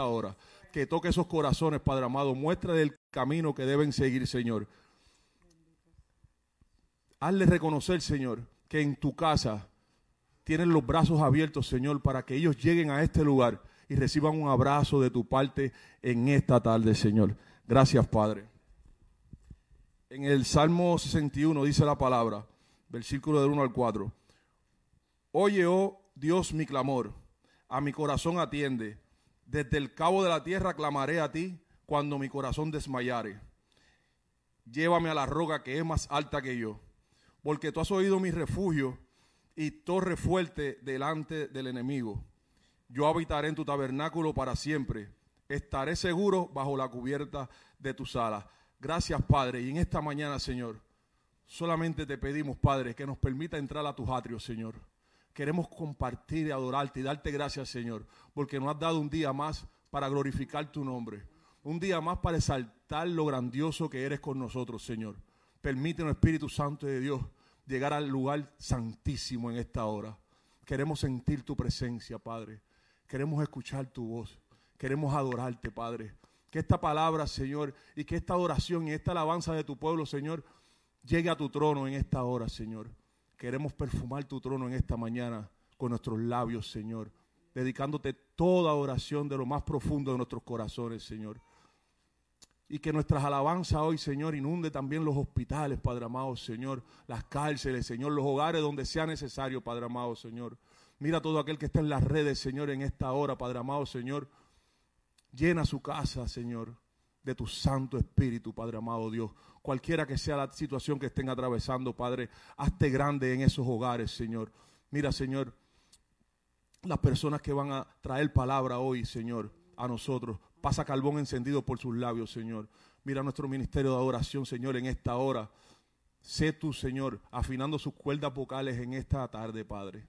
esta hora. Que toque esos corazones, Padre amado. Muestra el camino que deben seguir, Señor. Hazle reconocer, Señor, que en tu casa tienen los brazos abiertos, Señor, para que ellos lleguen a este lugar y reciban un abrazo de tu parte en esta tarde, Señor. Gracias, Padre. En el Salmo 61 dice la palabra, versículo del 1 al 4. Oye, oh Dios, mi clamor, a mi corazón atiende. Desde el cabo de la tierra clamaré a ti cuando mi corazón desmayare. Llévame a la roca que es más alta que yo porque tú has oído mi refugio y torre fuerte delante del enemigo. Yo habitaré en tu tabernáculo para siempre. Estaré seguro bajo la cubierta de tus alas. Gracias, Padre. Y en esta mañana, Señor, solamente te pedimos, Padre, que nos permita entrar a tus atrios, Señor. Queremos compartir y adorarte y darte gracias, Señor, porque nos has dado un día más para glorificar tu nombre. Un día más para exaltar lo grandioso que eres con nosotros, Señor. Permítenos, Espíritu Santo de Dios, llegar al lugar santísimo en esta hora. Queremos sentir tu presencia, Padre. Queremos escuchar tu voz. Queremos adorarte, Padre. Que esta palabra, Señor, y que esta adoración y esta alabanza de tu pueblo, Señor, llegue a tu trono en esta hora, Señor. Queremos perfumar tu trono en esta mañana con nuestros labios, Señor, dedicándote toda oración de lo más profundo de nuestros corazones, Señor y que nuestras alabanzas hoy, Señor, inunde también los hospitales, Padre amado, Señor, las cárceles, Señor, los hogares donde sea necesario, Padre amado, Señor. Mira todo aquel que está en las redes, Señor, en esta hora, Padre amado, Señor. Llena su casa, Señor, de tu Santo Espíritu, Padre amado Dios. Cualquiera que sea la situación que estén atravesando, Padre, hazte grande en esos hogares, Señor. Mira, Señor, las personas que van a traer palabra hoy, Señor, a nosotros. Pasa carbón encendido por sus labios, Señor. Mira nuestro ministerio de adoración, Señor, en esta hora. Sé tú, Señor, afinando sus cuerdas vocales en esta tarde, Padre.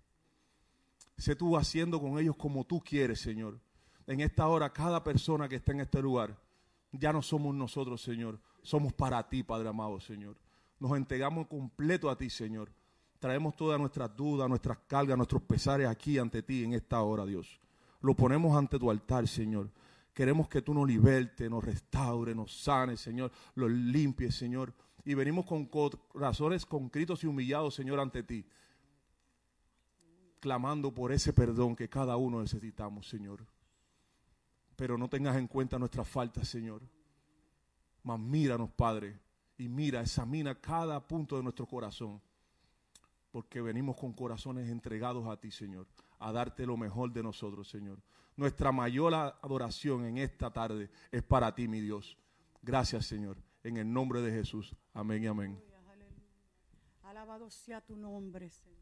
Sé tú haciendo con ellos como tú quieres, Señor. En esta hora, cada persona que está en este lugar, ya no somos nosotros, Señor. Somos para ti, Padre amado, Señor. Nos entregamos completo a ti, Señor. Traemos todas nuestras dudas, nuestras cargas, nuestros pesares aquí ante ti en esta hora, Dios. Lo ponemos ante tu altar, Señor. Queremos que tú nos libertes, nos restaure, nos sane, Señor, los limpies, Señor. Y venimos con corazones concritos y humillados, Señor, ante ti. Clamando por ese perdón que cada uno necesitamos, Señor. Pero no tengas en cuenta nuestras faltas, Señor. Mas míranos, Padre. Y mira, examina cada punto de nuestro corazón. Porque venimos con corazones entregados a ti, Señor a darte lo mejor de nosotros, Señor. Nuestra mayor adoración en esta tarde es para ti, mi Dios. Gracias, Señor. En el nombre de Jesús. Amén y amén. Alabado sea tu nombre, Señor.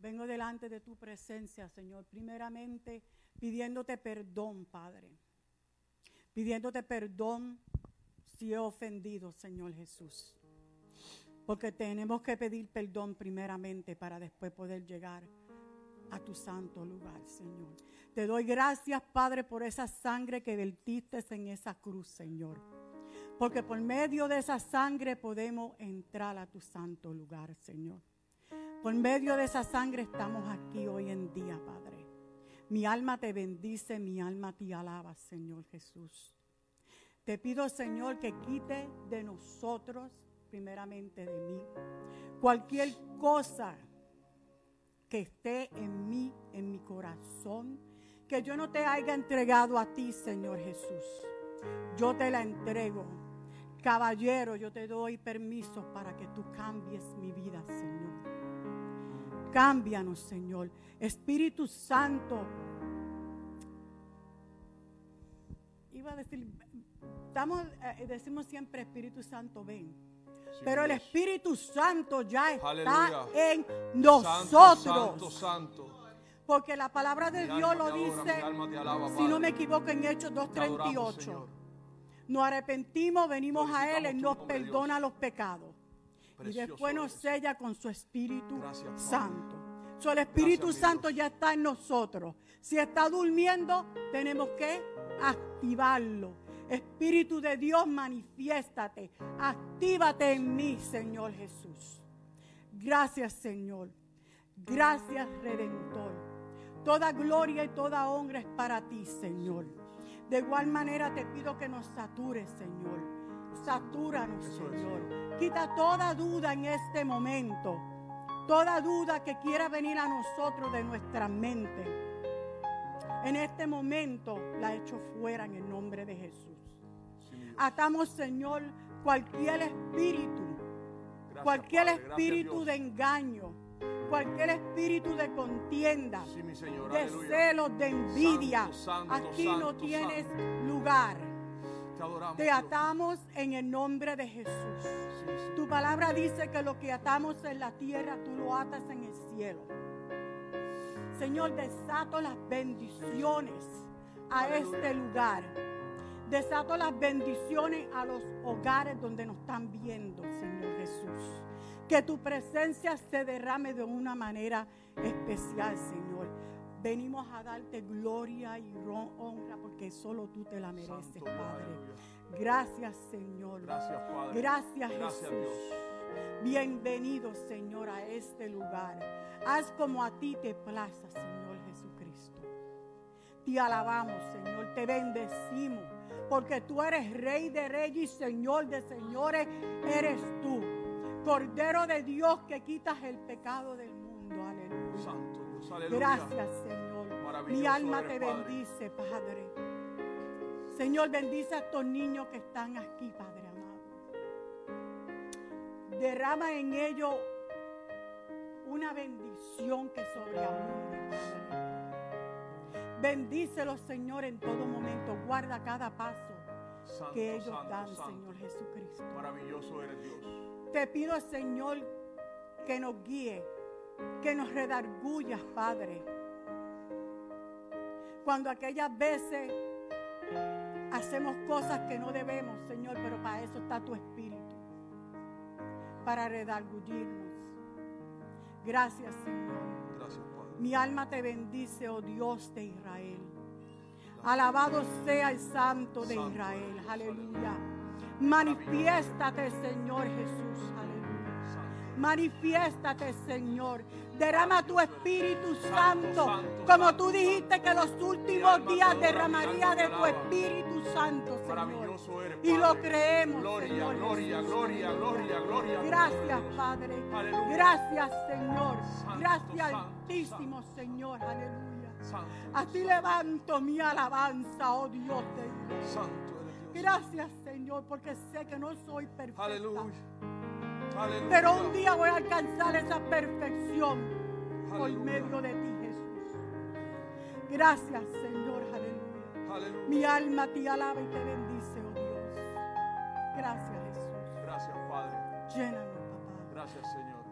Vengo delante de tu presencia, Señor, primeramente pidiéndote perdón, Padre. Pidiéndote perdón si he ofendido, Señor Jesús. Porque tenemos que pedir perdón primeramente para después poder llegar a tu santo lugar, Señor. Te doy gracias, Padre, por esa sangre que vertiste en esa cruz, Señor. Porque por medio de esa sangre podemos entrar a tu santo lugar, Señor. Por medio de esa sangre estamos aquí hoy en día, Padre. Mi alma te bendice, mi alma te alaba, Señor Jesús. Te pido, Señor, que quite de nosotros primeramente de mí. Cualquier cosa que esté en mí, en mi corazón, que yo no te haya entregado a ti, Señor Jesús. Yo te la entrego. Caballero, yo te doy permiso para que tú cambies mi vida, Señor. Cámbianos, Señor. Espíritu Santo. Iba a decir, estamos, eh, decimos siempre, Espíritu Santo, ven. Pero el Espíritu Santo ya está en nosotros. Santo, santo, Porque la palabra de Dios lo dice, si no me equivoco, en Hechos 2.38. Nos arrepentimos, venimos a Él, Él nos perdona los pecados. Y después nos sella con su Espíritu Santo. el Espíritu Santo ya está en nosotros. Si está durmiendo, tenemos que activarlo Espíritu de Dios, manifiéstate. Actívate en mí, Señor Jesús. Gracias, Señor. Gracias, Redentor. Toda gloria y toda honra es para ti, Señor. De igual manera te pido que nos satures, Señor. Satúranos, Eso es, Señor. Quita toda duda en este momento. Toda duda que quiera venir a nosotros de nuestra mente. En este momento la echo fuera en el nombre de Jesús. Sí. Atamos, Señor, cualquier espíritu, Gracias, cualquier Padre. Espíritu de engaño, cualquier espíritu de contienda, Sí, mi Señor. de celos, de envidia. Santo, santo, Aquí no tienes lugar. Te adoramos. Te Dios. atamos en el nombre de Jesús. Sí, sí. Tu palabra dice que lo que atamos en la tierra, tú lo atas en el cielo. Señor, desato las bendiciones a Aleluya. este lugar. Desato las bendiciones a los hogares donde nos están viendo, Señor Jesús. Que tu presencia se derrame de una manera especial, Señor. Venimos a darte gloria y honra porque solo tú te la mereces, Santo Padre. Gracias, Señor. Gracias, Padre. Gracias, Gracias, Jesús. Dios. Bienvenido, Señor, a este lugar. Haz como a ti te plaza, Señor Jesucristo. Te alabamos, Señor, te bendecimos, porque tú eres Rey de Reyes y Señor de Señores, eres tú. Cordero de Dios que quitas el pecado del mundo. Aleluya. Santo. Aleluya. Gracias, Señor. Mi alma te Padre. bendice, Padre. Señor, bendice a estos niños que están aquí, Padre amado. Derrama en ellos una bendición que sobreabunde, Padre. Bendícelos, Señor, en todo momento. Guarda cada paso Santo, que ellos santo, dan, santo. Señor Jesucristo. Maravilloso eres Dios. Te pido, Señor, que nos guíe, que nos redargullas, Padre. Cuando aquellas veces hacemos cosas que no debemos, Señor, pero para eso está tu Espíritu, para redargullirnos. Gracias, Señor. Gracias, Padre. Mi alma te bendice, oh Dios de Israel. Alabado sea el Santo de Israel. Aleluya. Manifiéstate, Señor Jesús. Aleluya. Manifiéstate, Señor. Derrama tu Espíritu Santo, como tú dijiste que los últimos días derramaría de tu. Espíritu Santo, Señor. Y lo creemos, Gloria, Señor gloria, gloria, gloria, gloria. Gracias, Padre. Gracias, Señor. Gracias, Altísimo Señor. Aleluya. A ti levanto mi alabanza, oh Dios de Dios. Gracias, Señor, porque sé que no soy perfecta. Aleluya. Aleluya. Pero un día voy a alcanzar esa perfección por medio de ti, Jesús. Gracias, Señor. Aleluya. Aleluya. Mi alma te alaba y te bendice, oh Dios. Gracias, Jesús. Gracias, Padre. Llénanos, papá. Gracias, Señor.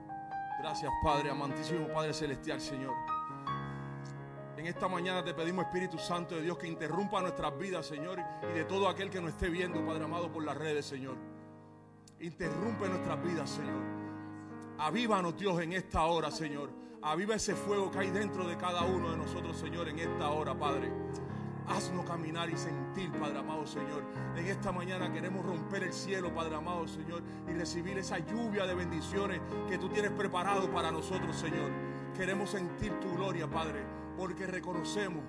Gracias, Padre, amantísimo Padre Celestial, Señor. En esta mañana te pedimos, Espíritu Santo de Dios, que interrumpa nuestras vidas, Señor, y de todo aquel que nos esté viendo, Padre amado, por las redes, Señor. Interrumpe nuestras vidas, Señor. Avívanos, Dios, en esta hora, Señor. Aviva ese fuego que hay dentro de cada uno de nosotros, Señor, en esta hora, Padre. Haznos caminar y sentir, Padre amado, Señor. En esta mañana queremos romper el cielo, Padre amado, Señor, y recibir esa lluvia de bendiciones que tú tienes preparado para nosotros, Señor. Queremos sentir tu gloria, Padre, porque reconocemos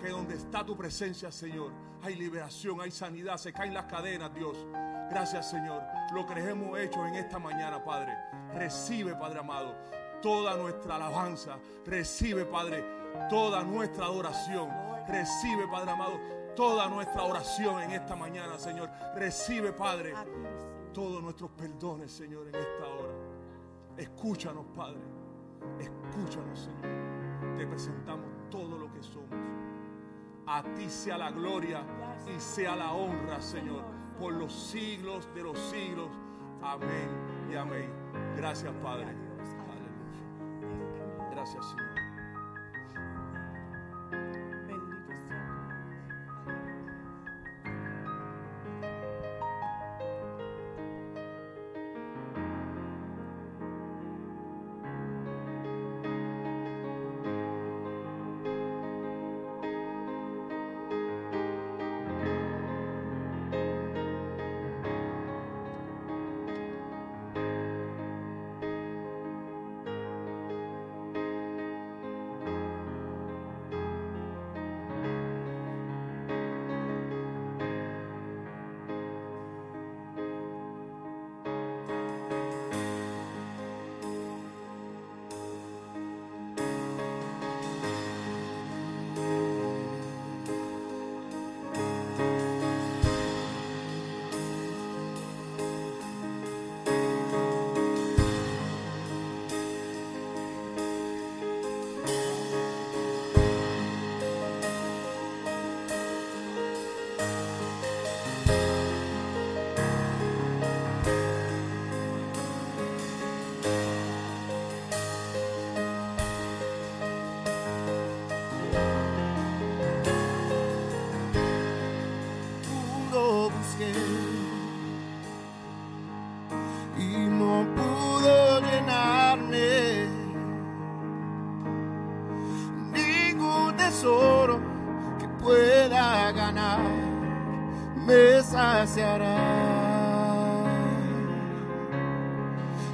que donde está tu presencia, Señor, hay liberación, hay sanidad, se caen las cadenas, Dios. Gracias, Señor. Lo que hemos hecho en esta mañana, Padre. Recibe, Padre amado, toda nuestra alabanza. Recibe, Padre, toda nuestra adoración. Recibe, Padre amado, toda nuestra oración en esta mañana, Señor. Recibe, Padre, todos nuestros perdones, Señor, en esta hora. Escúchanos, Padre. Escúchanos, Señor. Te presentamos todo lo que somos. A ti sea la gloria y sea la honra, Señor, por los siglos de los siglos. Amén y amén. Gracias, Padre. Aleluya. Gracias, Señor.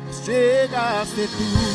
Pues llegaste tú,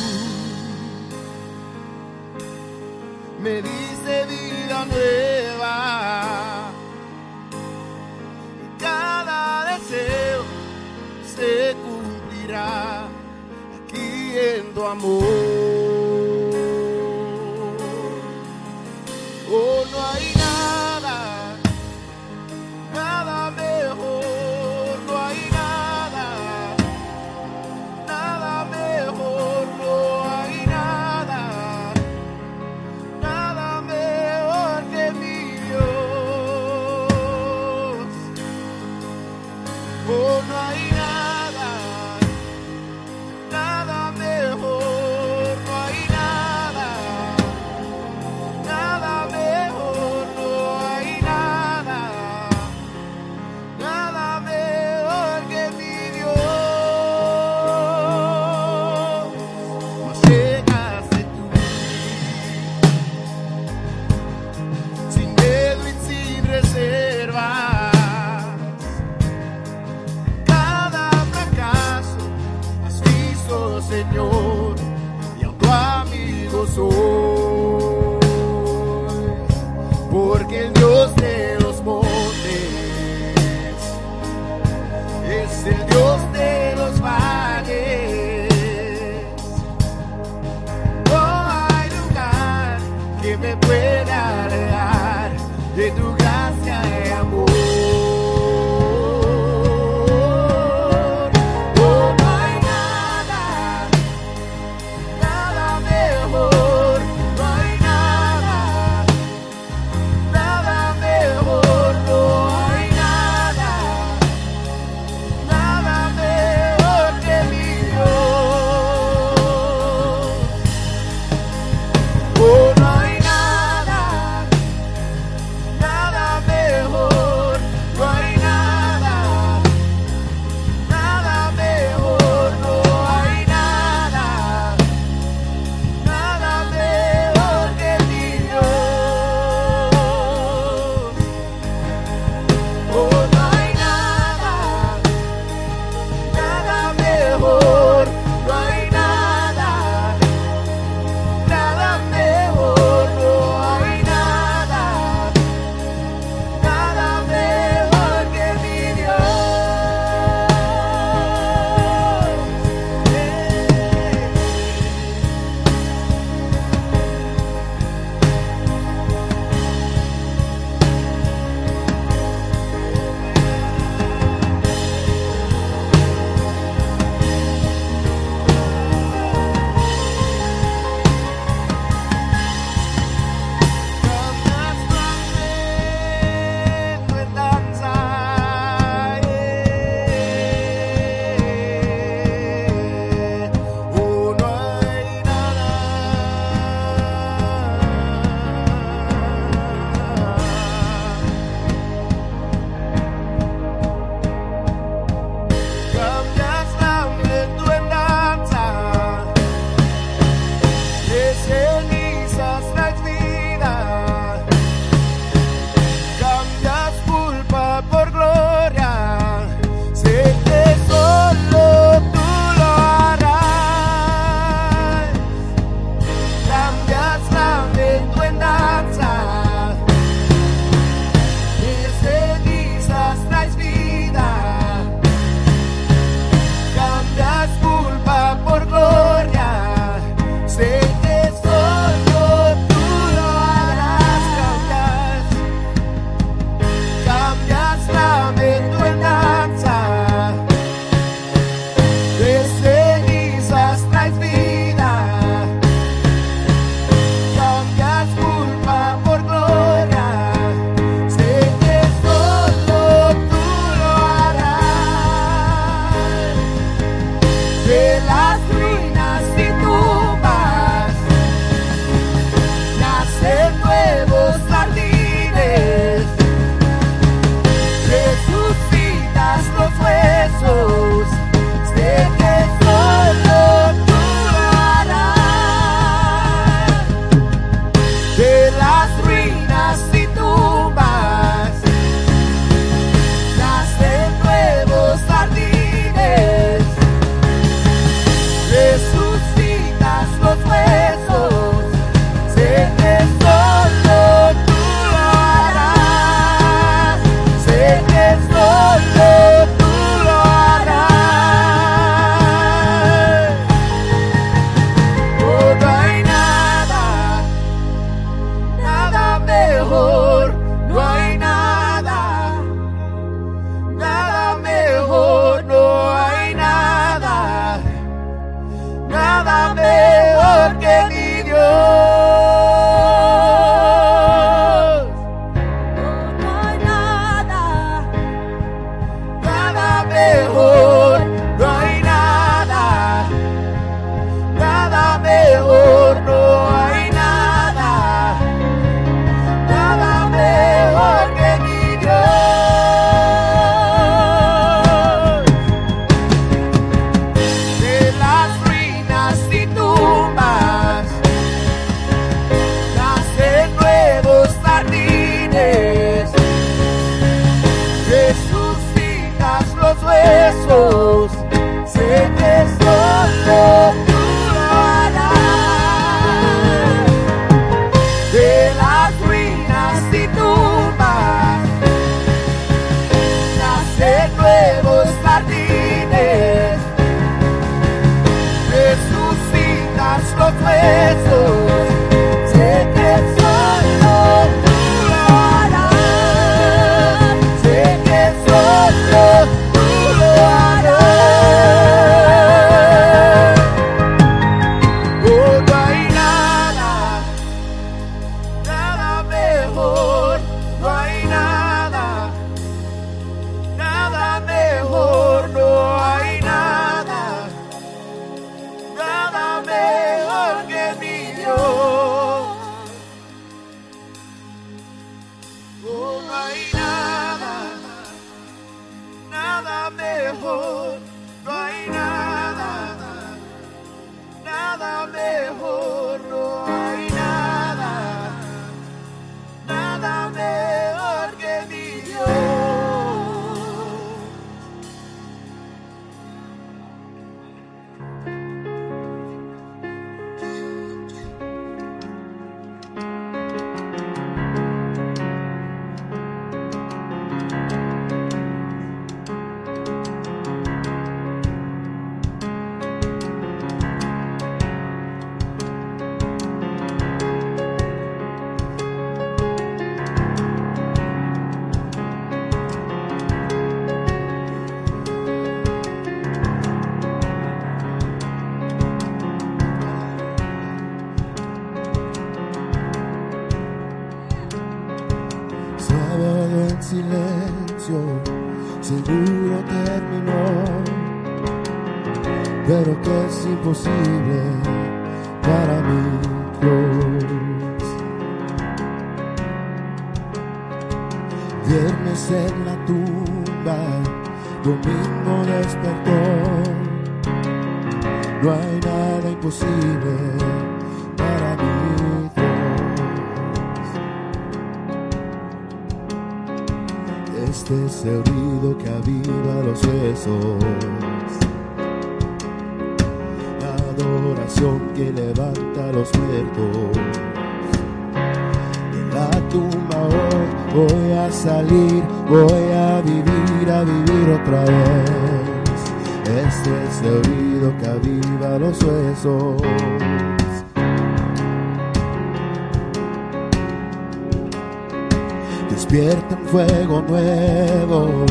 despierta un fuego nuevo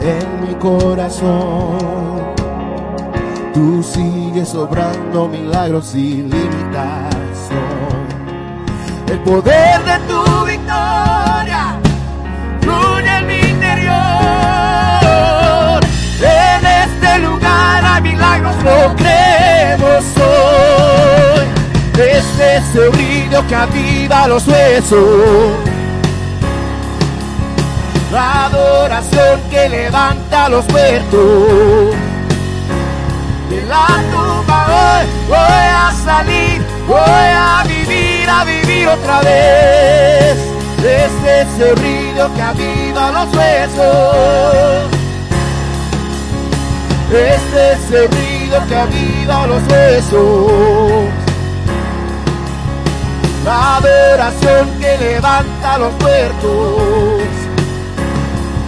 en mi corazón. Tú sigues obrando milagros sin limitación. El poder de tu victoria fluye en mi interior. En este lugar hay milagros, lo creemos hoy. Este es el brillo que aviva los huesos la adoración que levanta los muertos. De la tumba hoy voy a salir, voy a vivir, a vivir otra vez. Este es el río que aviva los huesos. Este es el río que aviva los huesos. La adoración que levanta los muertos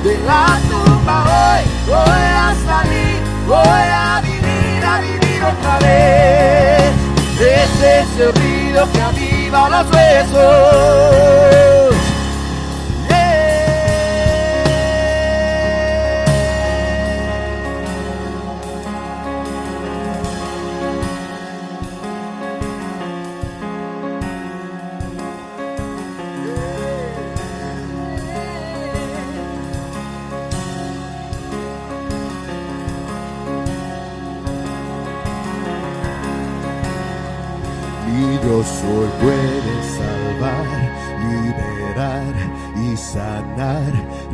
de la tumba hoy voy a salir, voy a vivir, a vivir otra vez. Es el ruido que aviva los huesos.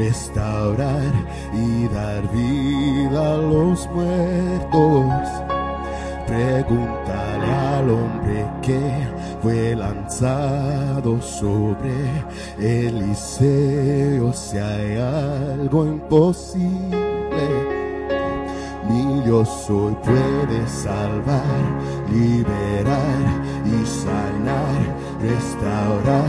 Restaurar y dar vida a los muertos. Pregúntale al hombre que fue lanzado sobre Eliseo si hay algo imposible. Mi Dios hoy puede salvar, liberar y sanar, restaurar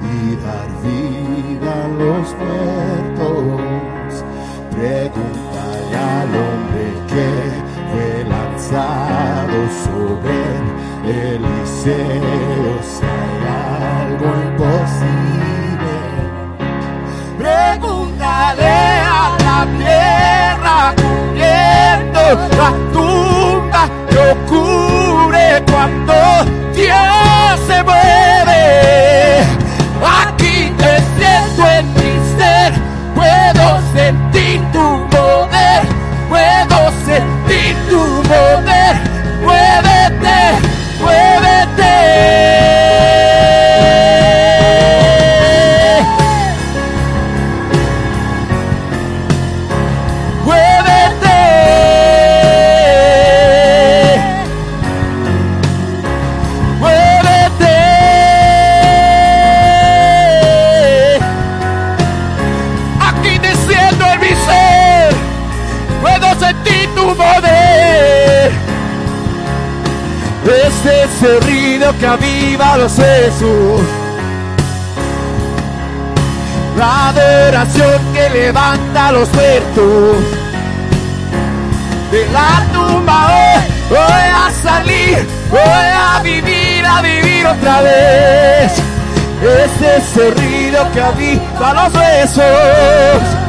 y dar vida a los muertos. Pregúntale al hombre que fue lanzado sobre Eliseo si hay algo imposible. Pregúntale a la tierra cubriendo la tumba que ocurre cuando mueve. Ese ruido que aviva los huesos. La adoración que levanta los muertos. De la tumba hoy voy a salir, voy a vivir, a vivir otra vez. Es ese ruido que aviva los huesos.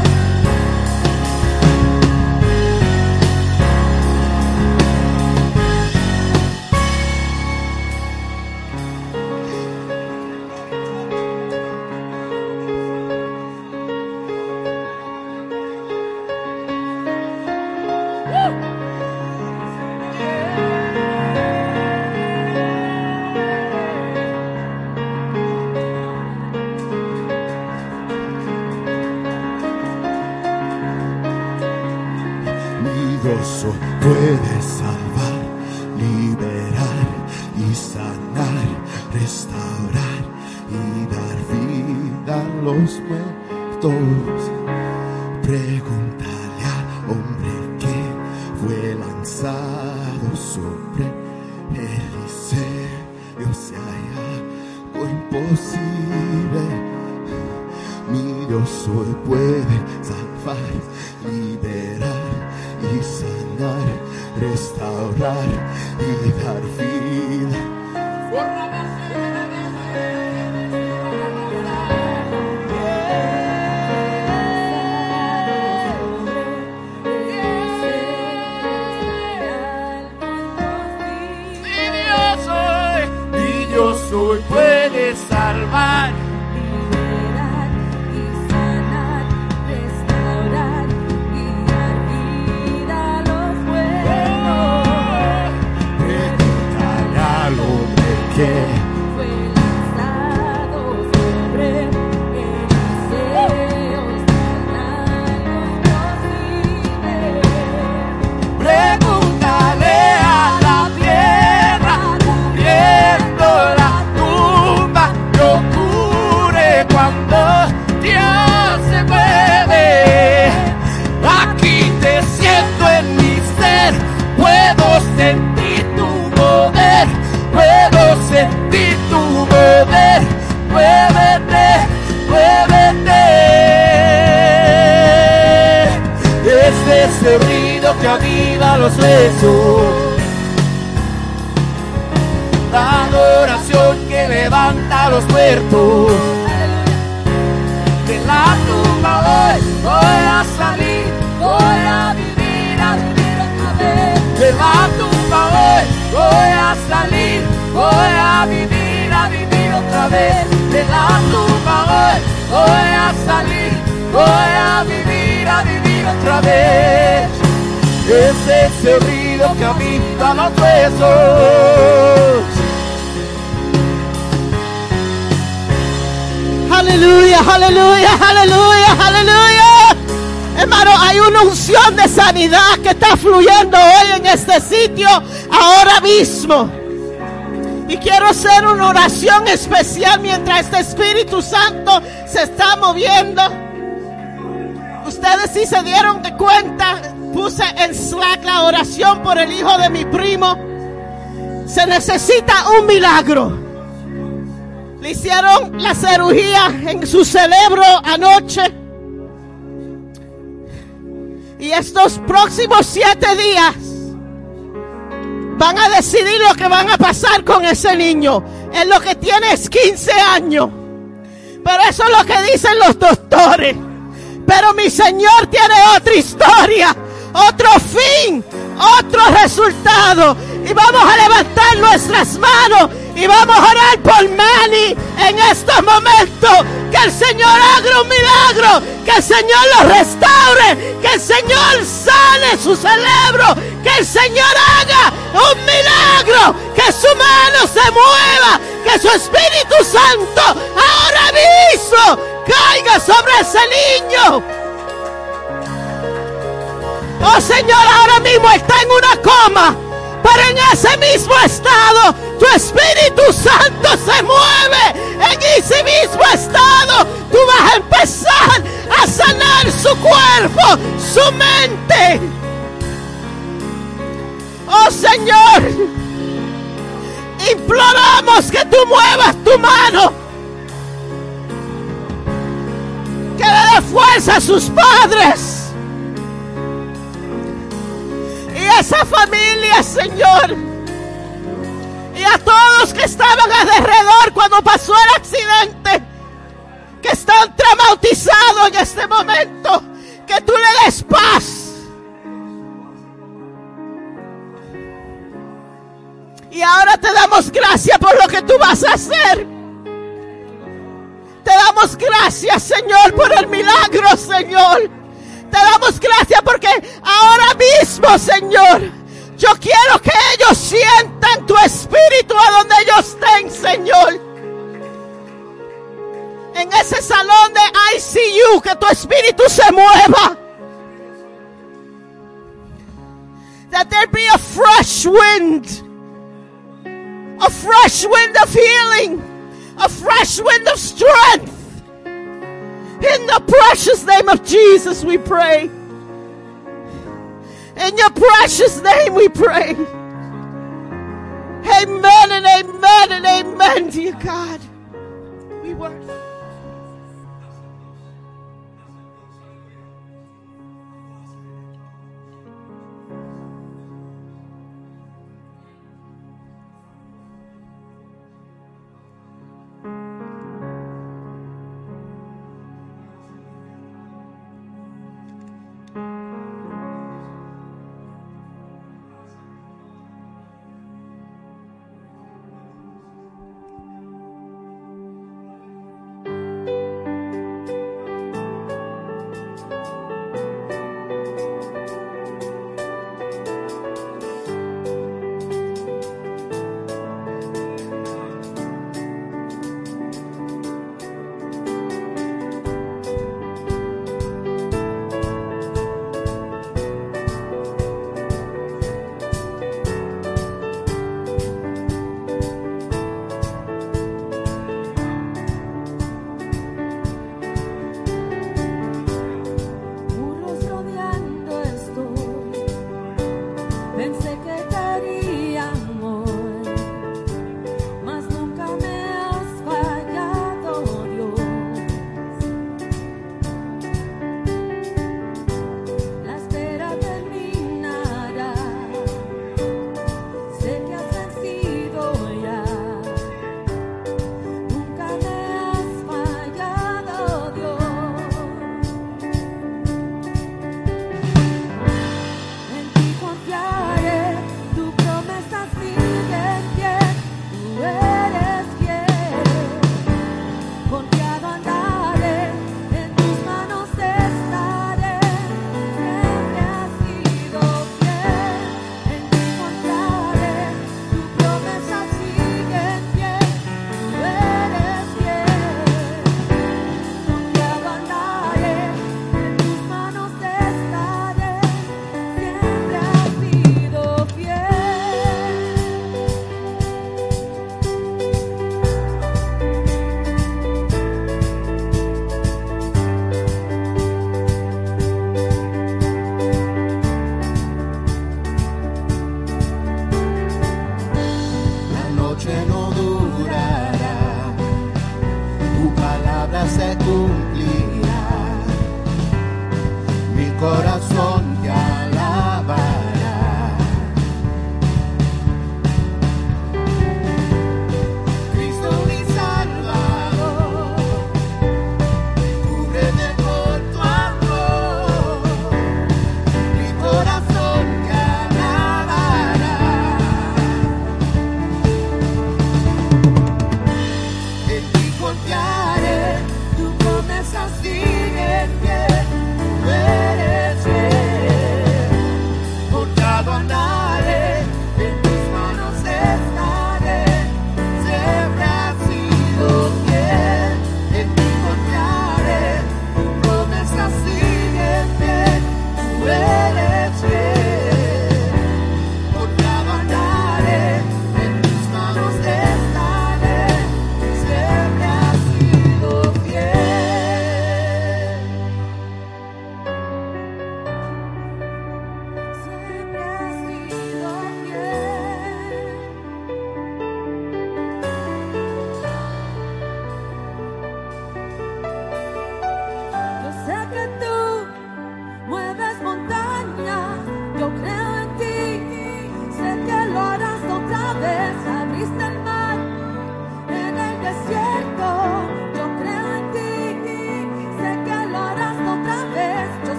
Mientras este Espíritu Santo se está moviendo. Ustedes sí se dieron de cuenta, puse en Slack la oración por el hijo de mi primo. Se necesita un milagro. Le hicieron la cirugía en su cerebro anoche. Y estos próximos siete días van a decidir lo que van a pasar con ese niño. En lo que tiene es 15 años. Pero eso es lo que dicen los doctores. Pero mi Señor tiene otra historia, otro fin, otro resultado. Y vamos a levantar nuestras manos y vamos a orar por Manny en estos momentos. Que el Señor haga un milagro, que el Señor lo restaure, que el Señor sane su cerebro, que el Señor haga un milagro, que su mano se mueva, que su Espíritu Santo ahora mismo caiga sobre ese niño. Oh Señor, ahora mismo está en una coma. Pero en ese mismo estado, tu Espíritu Santo se mueve. En ese mismo estado, tú vas a empezar a sanar su cuerpo, su mente. Oh Señor. Imploramos que tú muevas tu mano. Que le dé fuerza a sus padres. Y a esa familia, Señor. Y a todos que estaban alrededor cuando pasó el accidente. Que están traumatizados en este momento. Que tú le des paz. Y ahora te damos gracias por lo que tú vas a hacer. Te damos gracias, Señor, por el milagro, Señor. Te damos gracias porque ahora mismo, Señor, yo quiero que ellos sientan tu espíritu a donde ellos estén, Señor. En ese salón de ICU, que tu espíritu se mueva. That there be a fresh wind. A fresh wind of healing. A fresh wind of strength. In the precious name of Jesus, we pray. In your precious name, we pray. Amen and amen and amen, dear God. We worship.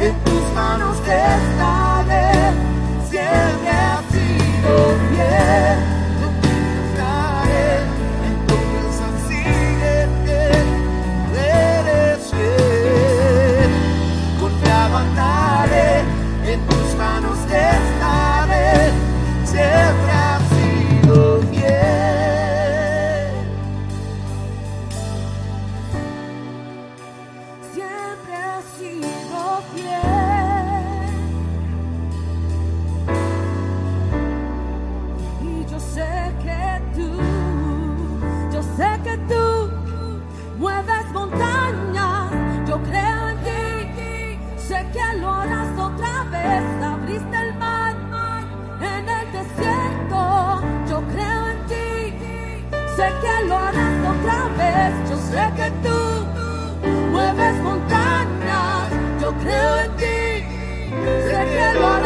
en tus manos siempre sido fiel.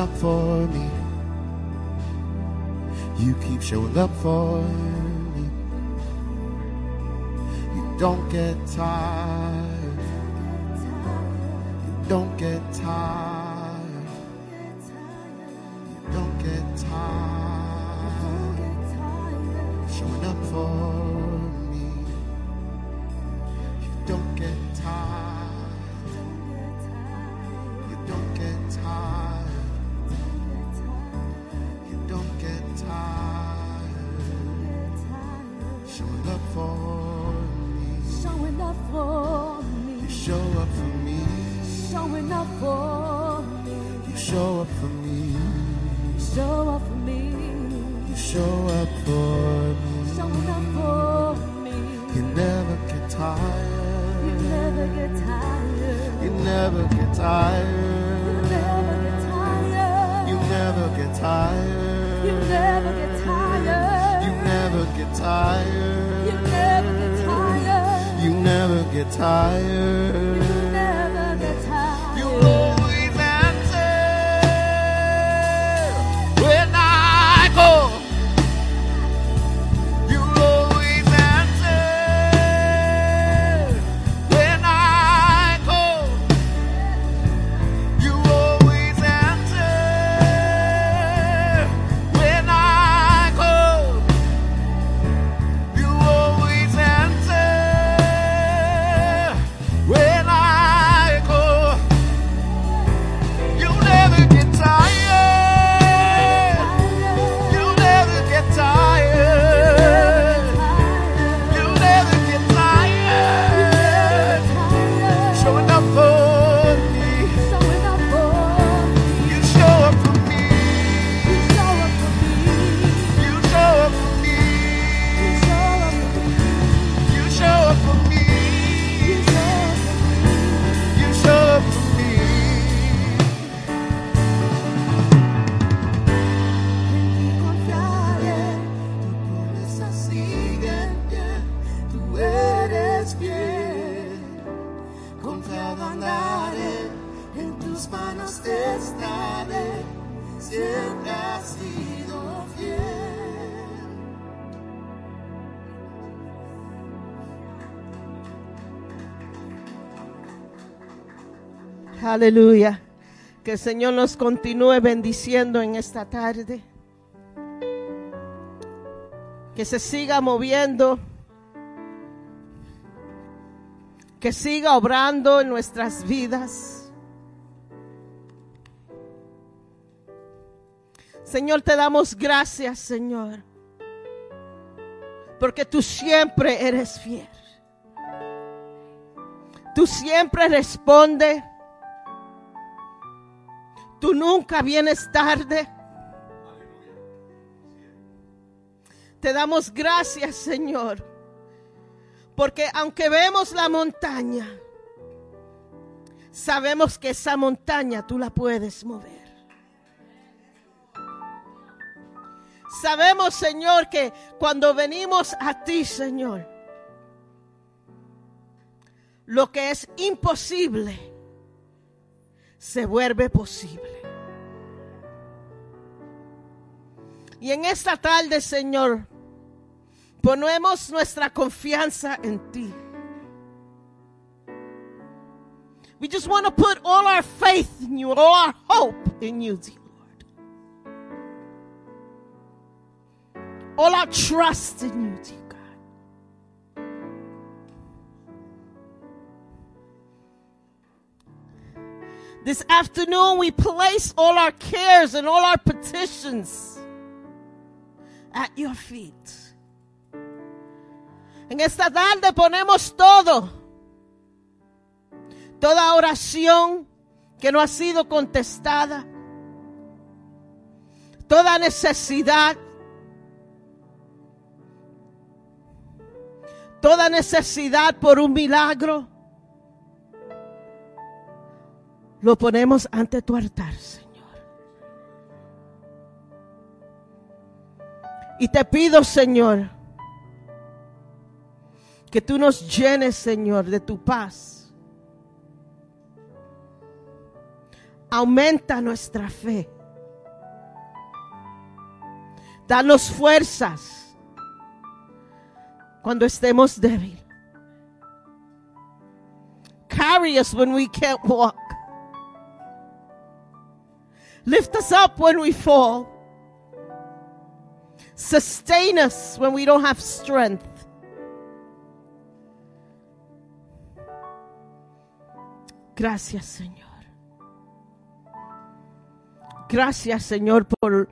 up for me. You keep showing up for me. You don't get tired. Aleluya. Que el Señor nos continúe bendiciendo en esta tarde. Que se siga moviendo. Que siga obrando en nuestras vidas. Señor, te damos gracias, Señor. Porque tú siempre eres fiel. Tú siempre respondes Tú nunca vienes tarde. Te damos gracias, Señor. Porque aunque vemos la montaña, sabemos que esa montaña tú la puedes mover. Sabemos, Señor, que cuando venimos a ti, Señor, lo que es imposible se vuelve posible. Y en esta tarde, Señor, ponemos nuestra confianza en ti. We just want to put all our faith in you, all our hope in you, dear Lord. All our trust in you, dear This afternoon, we place all our cares and all our petitions at your feet. En esta tarde ponemos todo, toda oración que no ha sido contestada, toda necesidad, toda necesidad por un milagro, lo ponemos ante tu altar, Señor. Y te pido, Señor, que tú nos llenes, Señor, de tu paz. Aumenta nuestra fe. Danos fuerzas cuando estemos débiles. Carry us when we can't walk. Lift us up when we fall. Sustain us when we don't have strength. Gracias, Señor. Gracias, Señor, por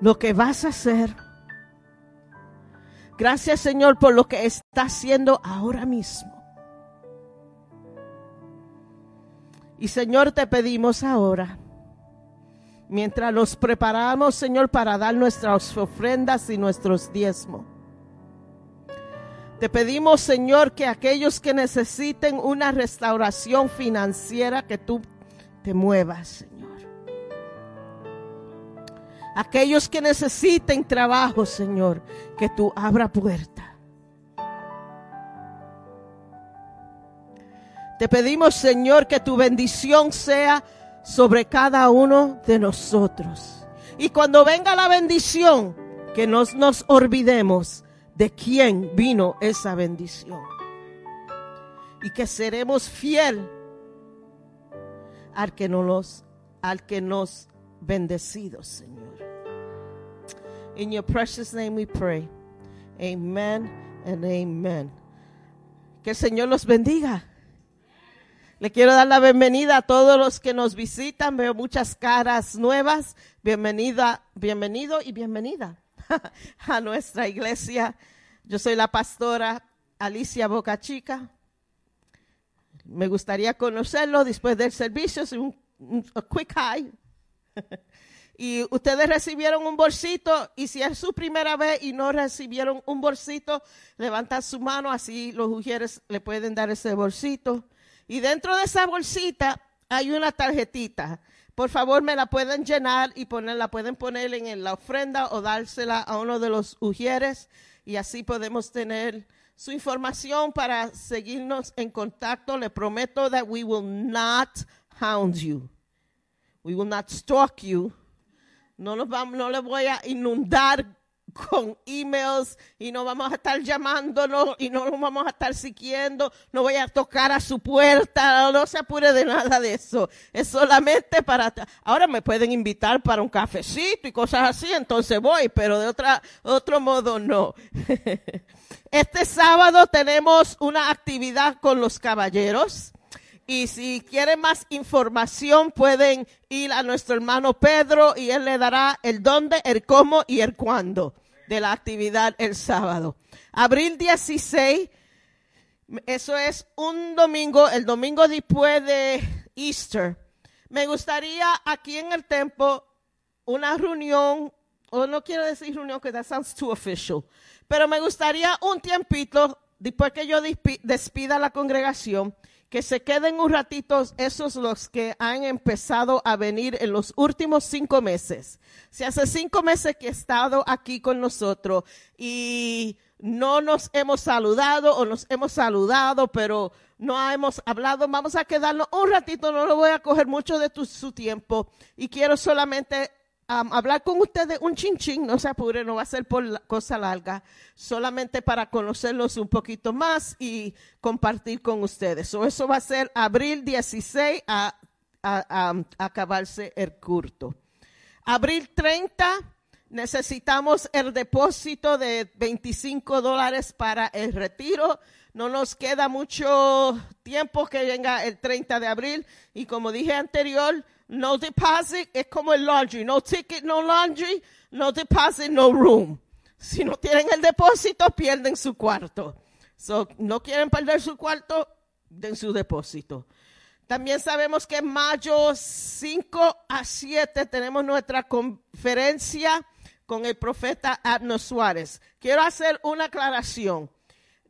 lo que vas a hacer. Gracias, Señor, por lo que está haciendo ahora mismo. Y Señor, te pedimos ahora, mientras nos preparamos, Señor, para dar nuestras ofrendas y nuestros diezmos. Te pedimos, Señor, que aquellos que necesiten una restauración financiera, que tú te muevas, Señor. Aquellos que necesiten trabajo, Señor, que tú abra puerta. Te pedimos, Señor, que tu bendición sea sobre cada uno de nosotros. Y cuando venga la bendición, que no nos olvidemos de quién vino esa bendición. Y que seremos fiel al que nos, al que nos bendecido, Señor. In your precious name we pray. Amen and amen. Que el Señor los bendiga. Le quiero dar la bienvenida a todos los que nos visitan. Veo muchas caras nuevas. Bienvenida, bienvenido y bienvenida a nuestra iglesia. Yo soy la pastora Alicia Boca Chica. Me gustaría conocerlo después del servicio. Un, un a quick hi. y ustedes recibieron un bolsito y si es su primera vez y no recibieron un bolsito, levantan su mano, así los mujeres le pueden dar ese bolsito. Y dentro de esa bolsita hay una tarjetita. Por favor, me la pueden llenar y ponerla, pueden poner en la ofrenda o dársela a uno de los ujieres y así podemos tener su información para seguirnos en contacto. Le prometo that we will not hound you. We will not stalk you. No, nos vamos, no le voy a inundar con emails y no vamos a estar llamándonos y no nos vamos a estar siguiendo, no voy a tocar a su puerta, no se apure de nada de eso. Es solamente para, ahora me pueden invitar para un cafecito y cosas así, entonces voy, pero de otra, otro modo no. Este sábado tenemos una actividad con los caballeros. Y si quieren más información, pueden ir a nuestro hermano Pedro y él le dará el dónde, el cómo y el cuándo de la actividad el sábado. Abril 16, eso es un domingo, el domingo después de Easter. Me gustaría aquí en el templo una reunión, o no quiero decir reunión, que that sounds too official, pero me gustaría un tiempito, después que yo despida la congregación, que se queden un ratito esos los que han empezado a venir en los últimos cinco meses. Si hace cinco meses que he estado aquí con nosotros y no nos hemos saludado o nos hemos saludado, pero no hemos hablado, vamos a quedarnos un ratito, no lo voy a coger mucho de su tiempo y quiero solamente hablar con ustedes un chinchín, no se apure, no va a ser por la cosa larga, solamente para conocerlos un poquito más y compartir con ustedes. So, eso va a ser abril 16 a, a, a acabarse el curto. Abril 30 necesitamos el depósito de 25 dólares para el retiro. No nos queda mucho tiempo que venga el 30 de abril y como dije anterior, no deposit es como el laundry. No ticket, no laundry. No deposit, no room. Si no tienen el depósito, pierden su cuarto. So, no quieren perder su cuarto, den su depósito. También sabemos que en mayo 5 a 7 tenemos nuestra conferencia con el profeta Abner Suárez. Quiero hacer una aclaración.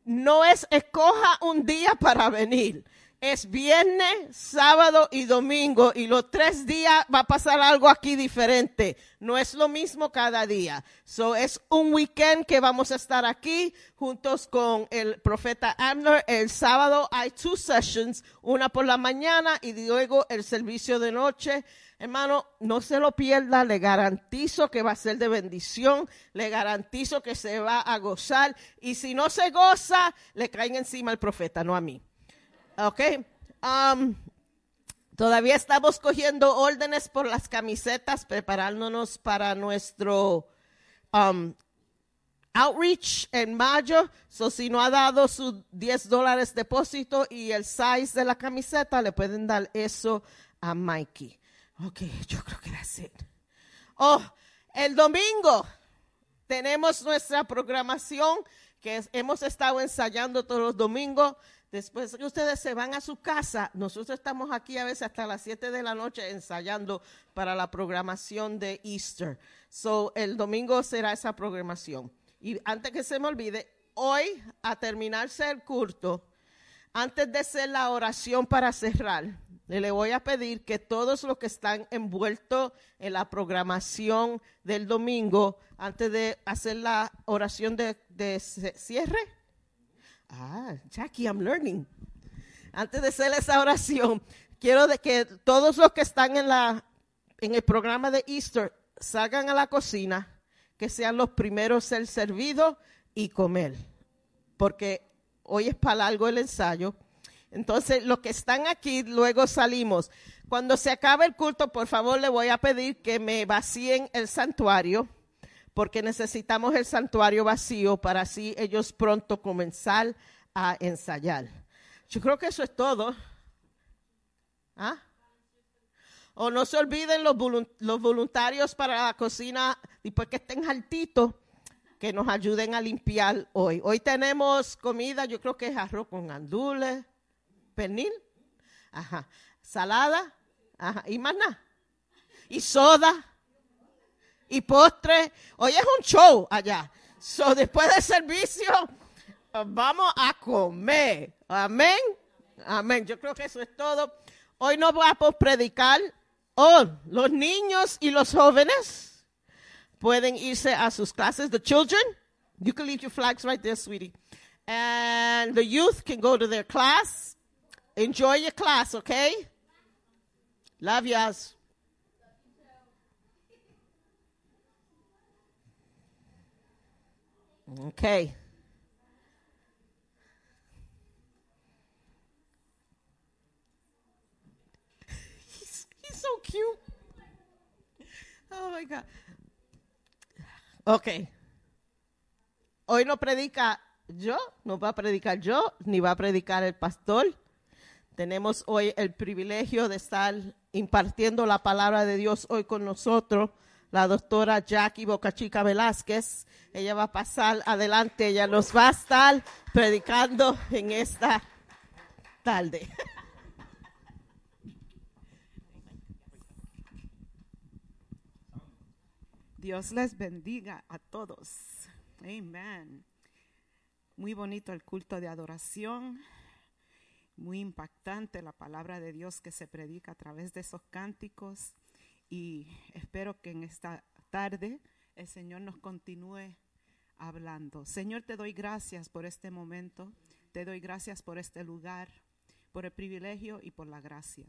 No es escoja un día para venir es viernes, sábado y domingo y los tres días va a pasar algo aquí diferente. No es lo mismo cada día. So es un weekend que vamos a estar aquí juntos con el profeta Amner. El sábado hay two sessions, una por la mañana y luego el servicio de noche. Hermano, no se lo pierda, le garantizo que va a ser de bendición, le garantizo que se va a gozar y si no se goza, le caen encima al profeta, no a mí. Ok. Um, todavía estamos cogiendo órdenes por las camisetas, preparándonos para nuestro um, outreach en mayo. So, si no ha dado sus 10 dólares depósito y el size de la camiseta, le pueden dar eso a Mikey. Ok, yo creo que that's it. Oh, el domingo tenemos nuestra programación que hemos estado ensayando todos los domingos. Después que ustedes se van a su casa, nosotros estamos aquí a veces hasta las 7 de la noche ensayando para la programación de Easter. So, el domingo será esa programación. Y antes que se me olvide, hoy, a terminarse el culto, antes de hacer la oración para cerrar, le voy a pedir que todos los que están envueltos en la programación del domingo, antes de hacer la oración de, de cierre, Ah, Jackie, I'm learning. Antes de hacer esa oración, quiero de que todos los que están en, la, en el programa de Easter salgan a la cocina, que sean los primeros ser servidos y comer. Porque hoy es para algo el ensayo. Entonces, los que están aquí, luego salimos. Cuando se acabe el culto, por favor, le voy a pedir que me vacíen el santuario porque necesitamos el santuario vacío para así ellos pronto comenzar a ensayar. Yo creo que eso es todo. ¿Ah? O no se olviden los, voluntarios para la cocina, después que estén altitos, que nos ayuden a limpiar hoy. Hoy tenemos comida, yo creo que es arroz con andules, pernil, ajá, salada, ajá, y más nada. Y soda, y postre. Hoy es un show allá. So, después del servicio, vamos a comer. Amén. Amén. Yo creo que eso es todo. Hoy no vamos a predicar. Oh, los niños y los jóvenes pueden irse a sus clases. The children, you can leave your flags right there, sweetie. And the youth can go to their class. Enjoy your class, okay? Love yous. Okay. He's, so cute. Oh my God. Ok. Hoy no predica yo, no va a predicar yo, ni va a predicar el pastor. Tenemos hoy el privilegio de estar impartiendo la palabra de Dios hoy con nosotros, la doctora Jackie Bocachica Velázquez. Ella va a pasar adelante, ella nos va a estar predicando en esta tarde. Dios les bendiga a todos. Amén. Muy bonito el culto de adoración. Muy impactante la palabra de Dios que se predica a través de esos cánticos. Y espero que en esta tarde el Señor nos continúe hablando. Señor, te doy gracias por este momento. Te doy gracias por este lugar, por el privilegio y por la gracia.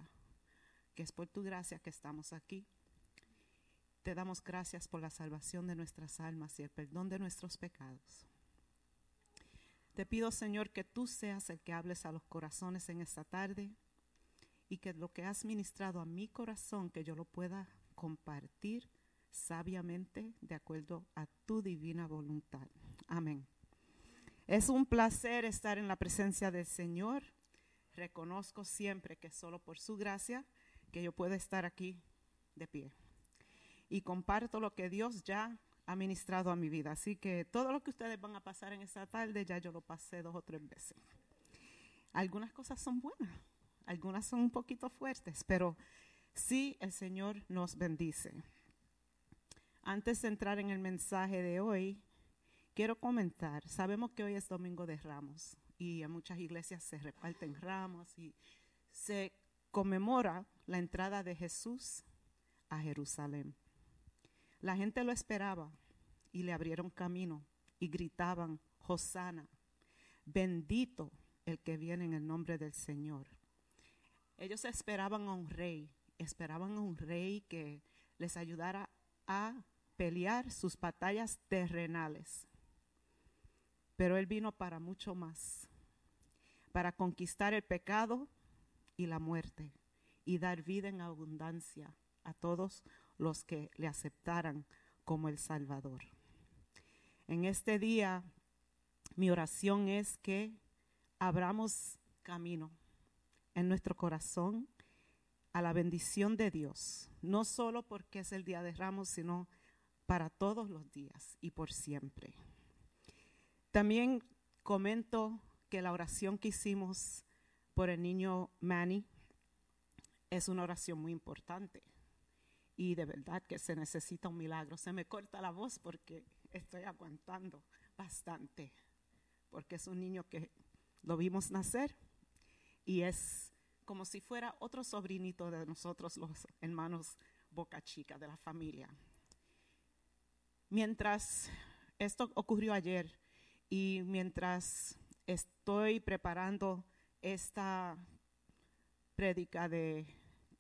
Que es por tu gracia que estamos aquí. Te damos gracias por la salvación de nuestras almas y el perdón de nuestros pecados. Te pido, Señor, que tú seas el que hables a los corazones en esta tarde y que lo que has ministrado a mi corazón, que yo lo pueda compartir sabiamente de acuerdo a tu divina voluntad. Amén. Es un placer estar en la presencia del Señor. Reconozco siempre que solo por su gracia que yo puedo estar aquí de pie y comparto lo que Dios ya ha ministrado a mi vida. Así que todo lo que ustedes van a pasar en esta tarde ya yo lo pasé dos o tres veces. Algunas cosas son buenas, algunas son un poquito fuertes, pero sí el Señor nos bendice. Antes de entrar en el mensaje de hoy, quiero comentar, sabemos que hoy es Domingo de Ramos y en muchas iglesias se reparten ramos y se conmemora la entrada de Jesús a Jerusalén. La gente lo esperaba y le abrieron camino y gritaban, Hosana, bendito el que viene en el nombre del Señor. Ellos esperaban a un rey, esperaban a un rey que les ayudara a pelear sus batallas terrenales. Pero Él vino para mucho más, para conquistar el pecado y la muerte y dar vida en abundancia a todos los que le aceptaran como el Salvador. En este día, mi oración es que abramos camino en nuestro corazón a la bendición de Dios, no solo porque es el día de Ramos, sino para todos los días y por siempre. También comento que la oración que hicimos por el niño Manny es una oración muy importante y de verdad que se necesita un milagro. Se me corta la voz porque estoy aguantando bastante, porque es un niño que lo vimos nacer y es como si fuera otro sobrinito de nosotros, los hermanos Boca Chica de la familia. Mientras esto ocurrió ayer y mientras estoy preparando esta prédica de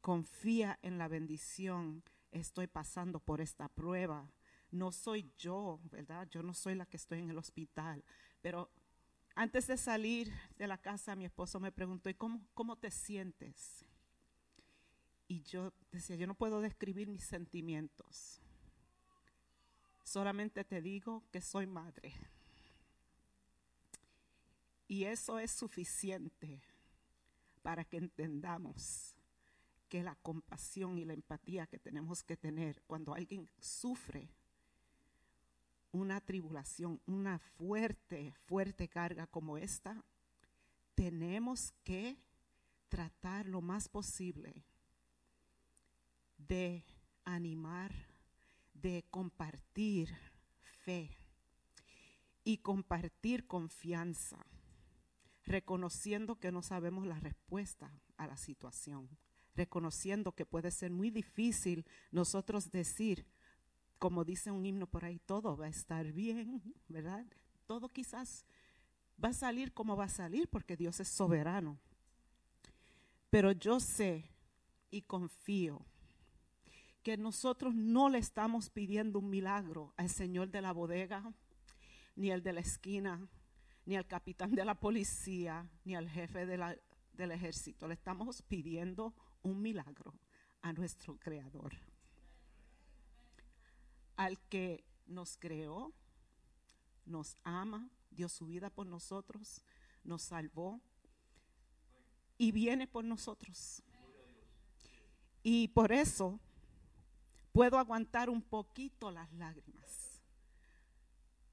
confía en la bendición, estoy pasando por esta prueba. No soy yo, ¿verdad? Yo no soy la que estoy en el hospital. Pero antes de salir de la casa, mi esposo me preguntó, ¿y cómo, cómo te sientes? Y yo decía, yo no puedo describir mis sentimientos. Solamente te digo que soy madre. Y eso es suficiente para que entendamos que la compasión y la empatía que tenemos que tener cuando alguien sufre una tribulación, una fuerte, fuerte carga como esta, tenemos que tratar lo más posible de animar, de compartir fe y compartir confianza, reconociendo que no sabemos la respuesta a la situación reconociendo que puede ser muy difícil nosotros decir, como dice un himno por ahí, todo va a estar bien, ¿verdad? Todo quizás va a salir como va a salir porque Dios es soberano. Pero yo sé y confío que nosotros no le estamos pidiendo un milagro al Señor de la bodega, ni el de la esquina, ni al capitán de la policía, ni al jefe de la- del ejército. Le estamos pidiendo un milagro a nuestro Creador, al que nos creó, nos ama, dio su vida por nosotros, nos salvó y viene por nosotros. Y por eso puedo aguantar un poquito las lágrimas.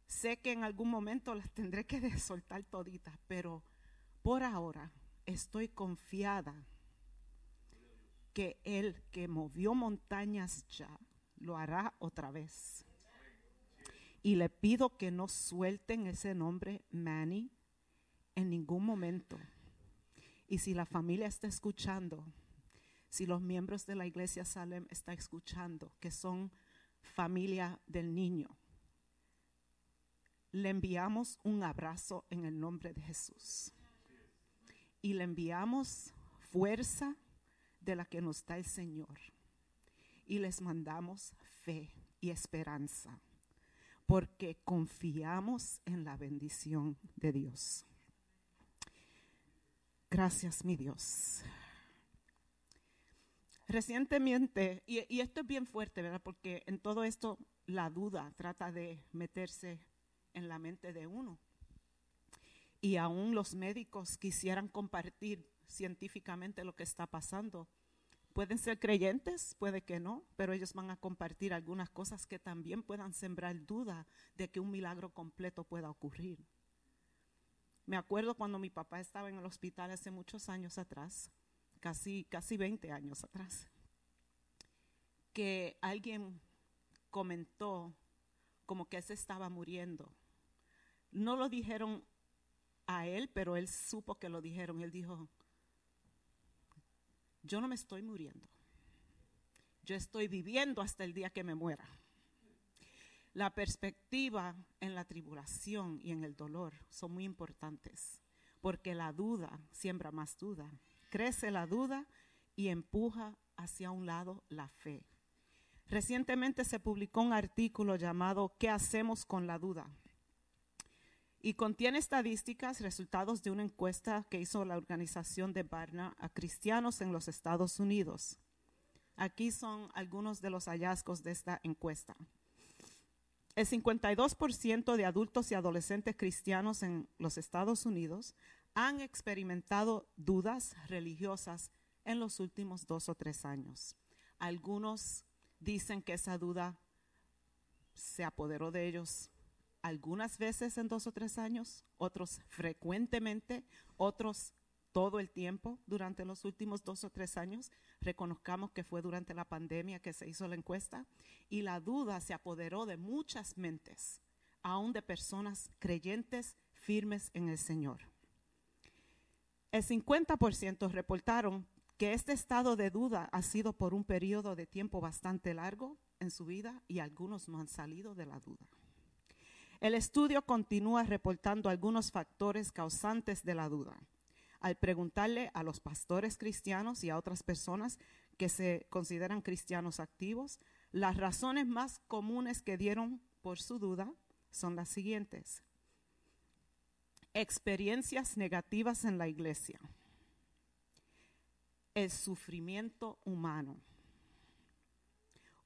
Sé que en algún momento las tendré que soltar toditas, pero por ahora estoy confiada que el que movió montañas ya lo hará otra vez. Y le pido que no suelten ese nombre Manny en ningún momento. Y si la familia está escuchando, si los miembros de la iglesia Salem están escuchando, que son familia del niño, le enviamos un abrazo en el nombre de Jesús. Y le enviamos fuerza de la que nos da el Señor. Y les mandamos fe y esperanza, porque confiamos en la bendición de Dios. Gracias, mi Dios. Recientemente, y, esto es bien fuerte, ¿verdad? Porque en todo esto la duda trata de meterse en la mente de uno. Y aún los médicos quisieran compartir científicamente lo que está pasando. Pueden ser creyentes, puede que no, pero ellos van a compartir algunas cosas que también puedan sembrar duda de que un milagro completo pueda ocurrir. Me acuerdo cuando mi papá estaba en el hospital hace muchos años atrás, casi, casi 20 años atrás, que alguien comentó como que se estaba muriendo. No lo dijeron a él, pero él supo que lo dijeron. Él dijo, yo no me estoy muriendo. Yo estoy viviendo hasta el día que me muera. La perspectiva en la tribulación y en el dolor son muy importantes, porque la duda siembra más duda. Crece la duda y empuja hacia un lado la fe. Recientemente se publicó un artículo llamado ¿Qué hacemos con la duda? Y contiene estadísticas, resultados de una encuesta que hizo la organización de Barna a cristianos en los Estados Unidos. Aquí son algunos de los hallazgos de esta encuesta. El 52% de adultos y adolescentes cristianos en los Estados Unidos han experimentado dudas religiosas en los últimos dos o tres años. Algunos dicen que esa duda se apoderó de ellos algunas veces en dos o tres años, otros frecuentemente, otros todo el tiempo durante los últimos dos o tres años. Reconozcamos que fue durante la pandemia que se hizo la encuesta y la duda se apoderó de muchas mentes, aún de personas creyentes firmes en el Señor. El 50% reportaron que este estado de duda ha sido por un periodo de tiempo bastante largo en su vida y algunos no han salido de la duda. El estudio continúa reportando algunos factores causantes de la duda. Al preguntarle a los pastores cristianos y a otras personas que se consideran cristianos activos, las razones más comunes que dieron por su duda son las siguientes. Experiencias negativas en la iglesia. El sufrimiento humano.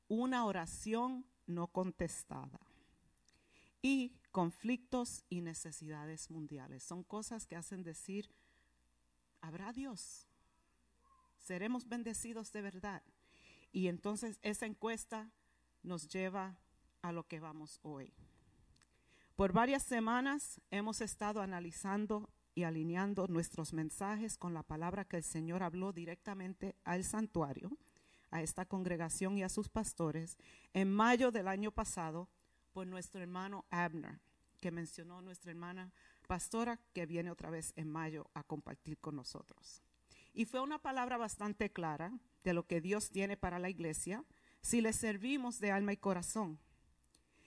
Una oración no contestada y conflictos y necesidades mundiales. Son cosas que hacen decir, ¿habrá Dios? ¿Seremos bendecidos de verdad? Y entonces esa encuesta nos lleva a lo que vamos hoy. Por varias semanas hemos estado analizando y alineando nuestros mensajes con la palabra que el Señor habló directamente al santuario, a esta congregación y a sus pastores, en mayo del año pasado por nuestro hermano Abner, que mencionó nuestra hermana pastora, que viene otra vez en mayo a compartir con nosotros. Y fue una palabra bastante clara de lo que Dios tiene para la iglesia si le servimos de alma y corazón.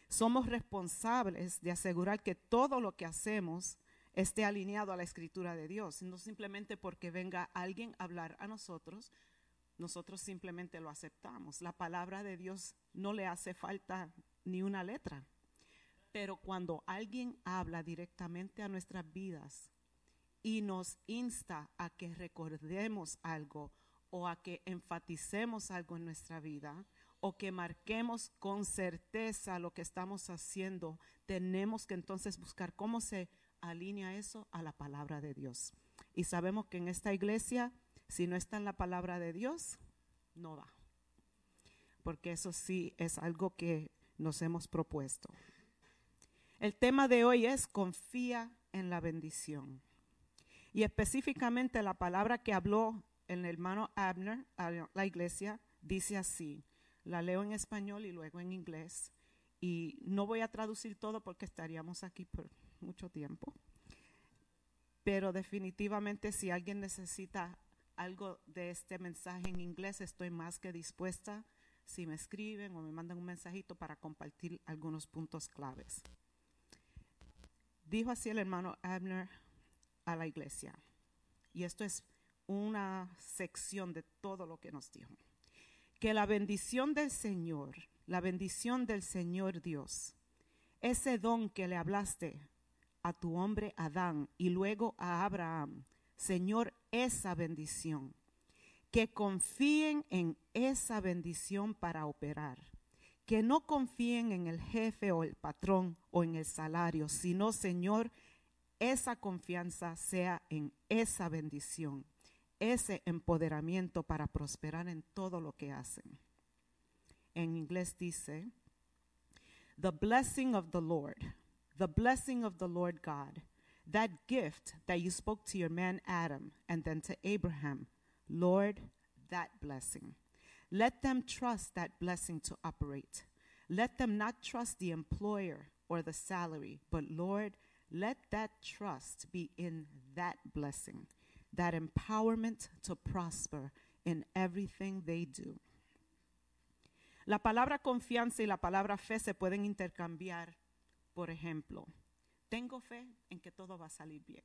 Somos responsables de asegurar que todo lo que hacemos esté alineado a la escritura de Dios, no simplemente porque venga alguien a hablar a nosotros, nosotros simplemente lo aceptamos. La palabra de Dios no le hace falta ni una letra. Pero cuando alguien habla directamente a nuestras vidas y nos insta a que recordemos algo o a que enfaticemos algo en nuestra vida o que marquemos con certeza lo que estamos haciendo, tenemos que entonces buscar cómo se alinea eso a la palabra de Dios. Y sabemos que en esta iglesia, si no está en la palabra de Dios, no va. Porque eso sí es algo que nos hemos propuesto. El tema de hoy es confía en la bendición. Y específicamente la palabra que habló el hermano Abner a la iglesia dice así. La leo en español y luego en inglés. Y no voy a traducir todo porque estaríamos aquí por mucho tiempo. Pero definitivamente si alguien necesita algo de este mensaje en inglés, estoy más que dispuesta si me escriben o me mandan un mensajito para compartir algunos puntos claves. Dijo así el hermano Abner a la iglesia. Y esto es una sección de todo lo que nos dijo. Que la bendición del Señor, la bendición del Señor Dios, ese don que le hablaste a tu hombre Adán y luego a Abraham, Señor, esa bendición, que confíen en esa bendición para operar, que no confíen en el jefe o el patrón o en el salario, sino, Señor, esa confianza sea en esa bendición ese empoderamiento para prosperar en todo lo que hacen. En inglés dice, the blessing of the Lord, the blessing of the Lord God, that gift that you spoke to your man Adam and then to Abraham, Lord, that blessing. Let them trust that blessing to operate. Let them not trust the employer or the salary, but Lord, let that trust be in that blessing that empowerment to prosper in everything they do. La palabra confianza y la palabra fe se pueden intercambiar. Por ejemplo, tengo fe en que todo va a salir bien.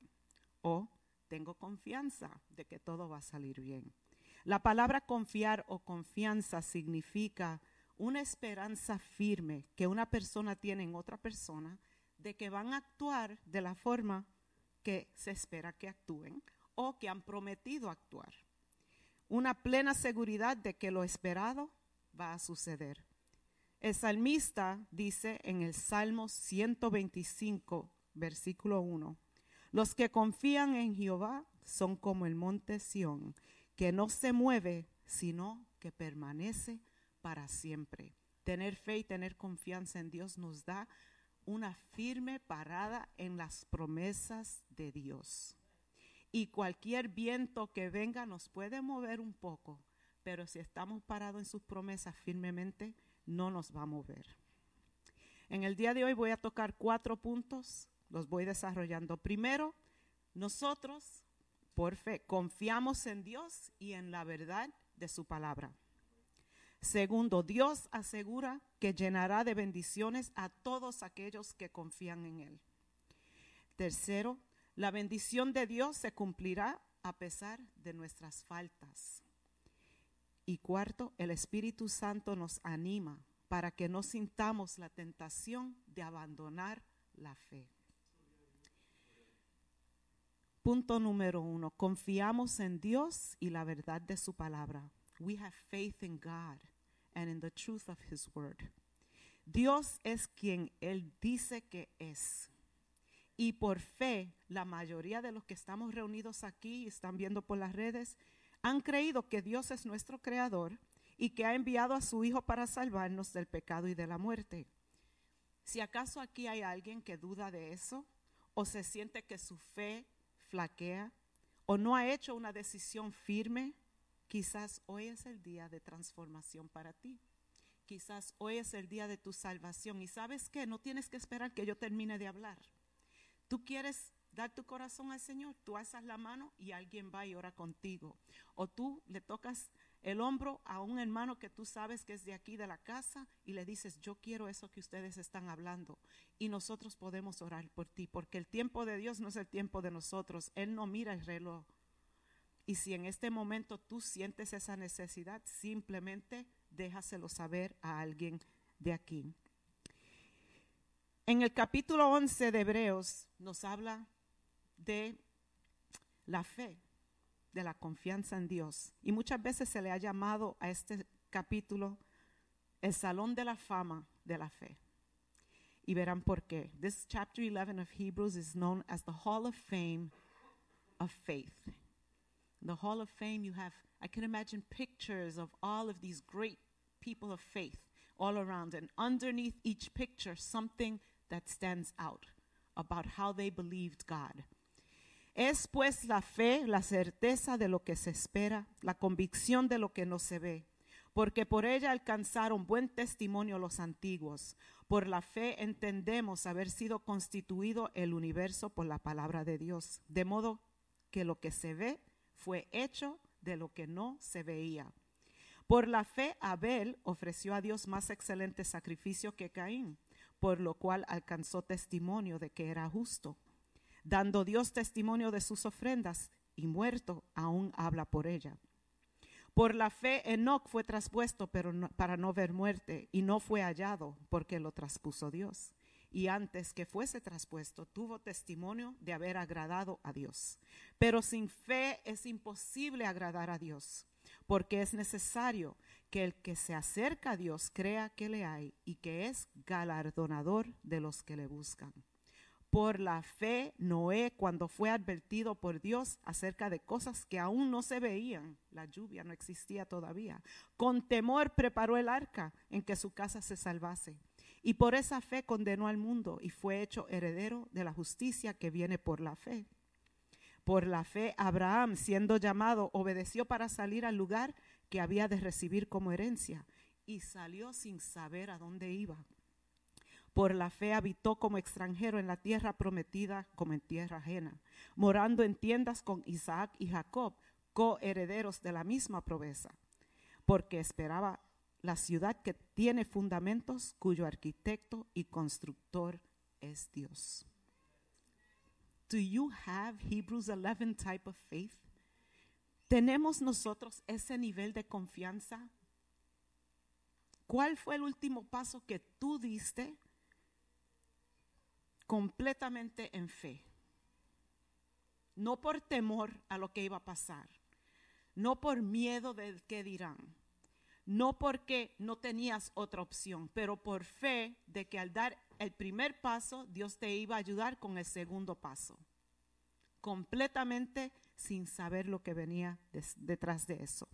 O tengo confianza de que todo va a salir bien. La palabra confiar o confianza significa una esperanza firme que una persona tiene en otra persona de que van a actuar de la forma que se espera que actúen o que han prometido actuar. Una plena seguridad de que lo esperado va a suceder. El salmista dice en el Salmo 125, versículo 1, los que confían en Jehová son como el monte Sión, que no se mueve, sino que permanece para siempre. Tener fe y tener confianza en Dios nos da una firme parada en las promesas de Dios y cualquier viento que venga nos puede mover un poco, pero si estamos parados en sus promesas firmemente, no nos va a mover. En el día de hoy voy a tocar cuatro puntos, los voy desarrollando. Primero, nosotros, por fe, confiamos en Dios y en la verdad de su palabra. Segundo, Dios asegura que llenará de bendiciones a todos aquellos que confían en Él. Tercero, la bendición de Dios se cumplirá a pesar de nuestras faltas. Y cuarto, el Espíritu Santo nos anima para que no sintamos la tentación de abandonar la fe. Punto número uno, confiamos en Dios y la verdad de su palabra. We have faith in God and in the truth of His word. Dios es quien Él dice que es. Y por fe, la mayoría de los que estamos reunidos aquí y están viendo por las redes han creído que Dios es nuestro creador y que ha enviado a su Hijo para salvarnos del pecado y de la muerte. Si acaso aquí hay alguien que duda de eso o se siente que su fe flaquea o no ha hecho una decisión firme, quizás hoy es el día de transformación para ti. Quizás hoy es el día de tu salvación. Y sabes que no tienes que esperar que yo termine de hablar. Tú quieres dar tu corazón al Señor, tú alzas la mano y alguien va y ora contigo. O tú le tocas el hombro a un hermano que tú sabes que es de aquí de la casa y le dices, yo quiero eso que ustedes están hablando. Y nosotros podemos orar por ti, porque el tiempo de Dios no es el tiempo de nosotros. Él no mira el reloj. Y si en este momento tú sientes esa necesidad, simplemente déjaselo saber a alguien de aquí. En el capítulo 11 de Hebreos nos habla de la fe, de la confianza en Dios. Y muchas veces se le ha llamado a este capítulo el salón de la fama de la fe. Y verán por qué. This chapter 11 of Hebrews is known as the Hall of Fame of Faith. The Hall of Fame, you have, I can imagine pictures of all of these great people of faith all around, and underneath each picture, something that stands out about how they believed God. Es pues la fe, la certeza de lo que se espera, la convicción de lo que no se ve, porque por ella alcanzaron buen testimonio los antiguos. Por la fe entendemos haber sido constituido el universo por la palabra de Dios, de modo que lo que se ve fue hecho de lo que no se veía. Por la fe Abel ofreció a Dios más excelente sacrificio que Caín, por lo cual alcanzó testimonio de que era justo, dando Dios testimonio de sus ofrendas y muerto aún habla por ella. Por la fe Enoc fue traspuesto pero para no ver muerte y no fue hallado porque lo traspuso Dios. Y antes que fuese traspuesto tuvo testimonio de haber agradado a Dios. Pero sin fe es imposible agradar a Dios, porque es necesario que el que se acerca a Dios crea que le hay y que es galardonador de los que le buscan. Por la fe, Noé, cuando fue advertido por Dios acerca de cosas que aún no se veían, la lluvia no existía todavía, con temor preparó el arca en que su casa se salvase. Y por esa fe condenó al mundo y fue hecho heredero de la justicia que viene por la fe. Por la fe, Abraham, siendo llamado, obedeció para salir al lugar que había de recibir como herencia y salió sin saber a dónde iba. Por la fe habitó como extranjero en la tierra prometida como en tierra ajena, morando en tiendas con Isaac y Jacob, coherederos de la misma promesa, porque esperaba la ciudad que tiene fundamentos, cuyo arquitecto y constructor es Dios. Do you have Hebrews 11 type of faith? ¿Tenemos nosotros ese nivel de confianza? ¿Cuál fue el último paso que tú diste completamente en fe? No por temor a lo que iba a pasar, no por miedo del que dirán, no porque no tenías otra opción, pero por fe de que al dar el primer paso, Dios te iba a ayudar con el segundo paso, completamente sin saber lo que venía detrás de eso.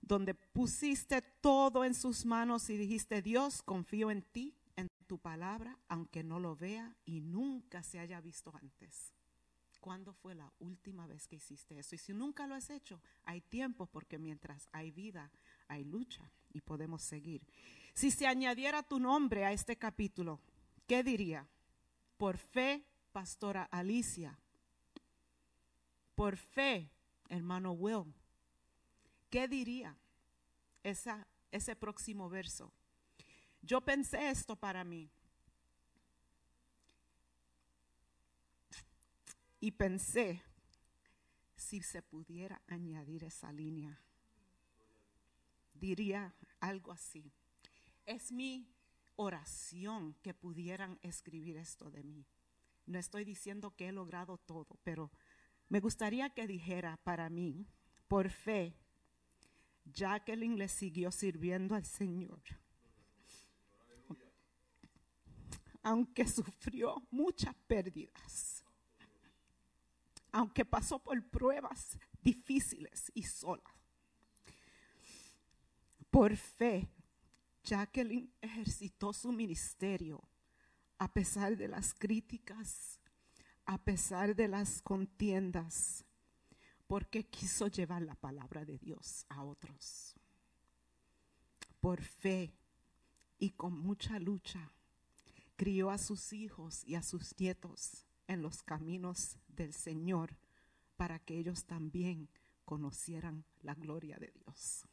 Donde pusiste todo en sus manos y dijiste, Dios, confío en ti, tu palabra, aunque no lo vea y nunca se haya visto antes. ¿Cuándo fue la última vez que hiciste eso? Y si nunca lo has hecho, hay tiempo porque mientras hay vida, hay lucha y podemos seguir. Si se añadiera tu nombre a este capítulo, ¿qué diría? Por fe, pastora Alicia. Por fe, hermano Will. ¿Qué diría ese próximo verso? Yo pensé esto para mí. Y pensé si se pudiera añadir esa línea. Diría algo así. Es mi oración que pudieran escribir esto de mí. No estoy diciendo que he logrado todo, pero me gustaría que dijera para mí, por fe, Jacqueline le siguió sirviendo al Señor. Aunque sufrió muchas pérdidas aunque pasó por pruebas difíciles y sola. Por fe, Jacqueline ejercitó su ministerio a pesar de las críticas, a pesar de las contiendas, porque quiso llevar la palabra de Dios a otros. Por fe y con mucha lucha, crió a sus hijos y a sus nietos en los caminos del Señor para que ellos también conocieran la gloria de Dios.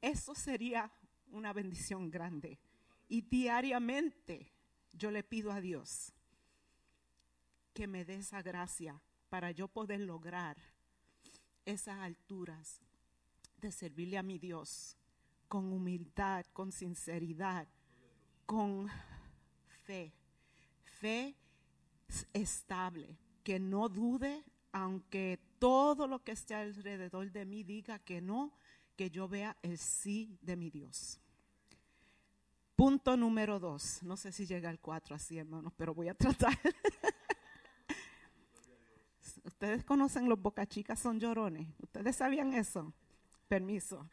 Eso sería una bendición grande. Y diariamente yo le pido a Dios que me dé esa gracia para yo poder lograr esas alturas de servirle a mi Dios con humildad, con sinceridad, con fe. Fe estable, que no dude, aunque todo lo que esté alrededor de mí diga que no, que yo vea el sí de mi Dios. Punto número dos. No sé si llega al cuatro así, hermanos, pero voy a tratar. Ustedes conocen los bocachicas son llorones. ¿Ustedes sabían eso? Permiso.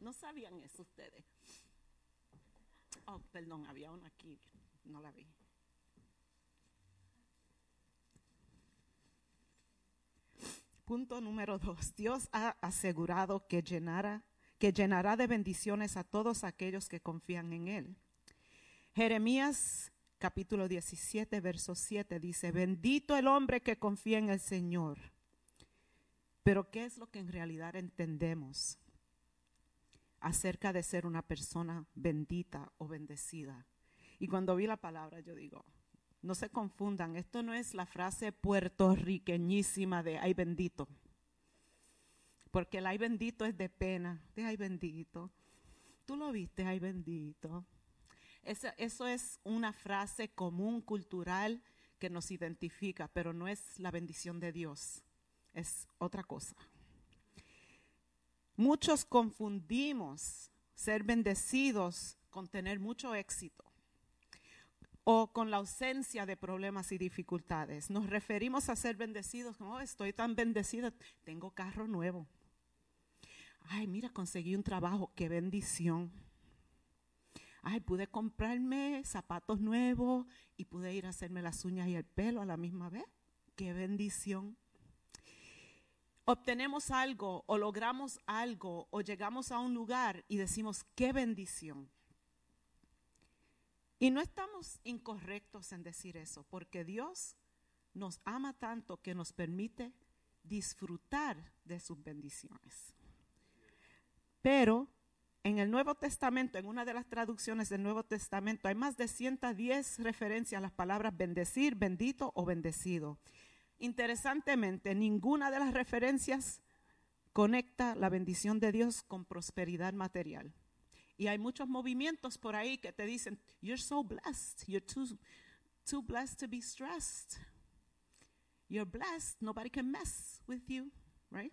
No sabían eso ustedes. Oh, perdón, había una aquí. No la vi. Punto número dos. Dios ha asegurado que llenara, que llenará de bendiciones a todos aquellos que confían en Él. Jeremías capítulo 17, verso 7 dice, bendito el hombre que confía en el Señor. Pero ¿qué es lo que en realidad entendemos acerca de ser una persona bendita o bendecida? Y cuando vi la palabra yo digo, no se confundan, esto no es la frase puertorriqueñísima de ay bendito. Porque el ay bendito es de pena, de ay bendito. Tú lo viste, ay bendito. Eso, eso es una frase común, cultural, que nos identifica, pero no es la bendición de Dios, es otra cosa. Muchos confundimos ser bendecidos con tener mucho éxito o con la ausencia de problemas y dificultades. Nos referimos a ser bendecidos como, "Oh, estoy tan bendecida, tengo carro nuevo. Ay, mira, conseguí un trabajo, qué bendición. Ay, pude comprarme zapatos nuevos y pude ir a hacerme las uñas y el pelo a la misma vez. Qué bendición. Obtenemos algo o logramos algo o llegamos a un lugar y decimos, qué bendición. Y no estamos incorrectos en decir eso, porque Dios nos ama tanto que nos permite disfrutar de sus bendiciones. Pero en el Nuevo Testamento, en una de las traducciones del Nuevo Testamento, hay más de 110 referencias a las palabras bendecir, bendito o bendecido. Interesantemente, ninguna de las referencias conecta la bendición de Dios con prosperidad material. Y hay muchos movimientos por ahí que te dicen, you're so blessed, you're too, too blessed to be stressed. You're blessed, nobody can mess with you, right?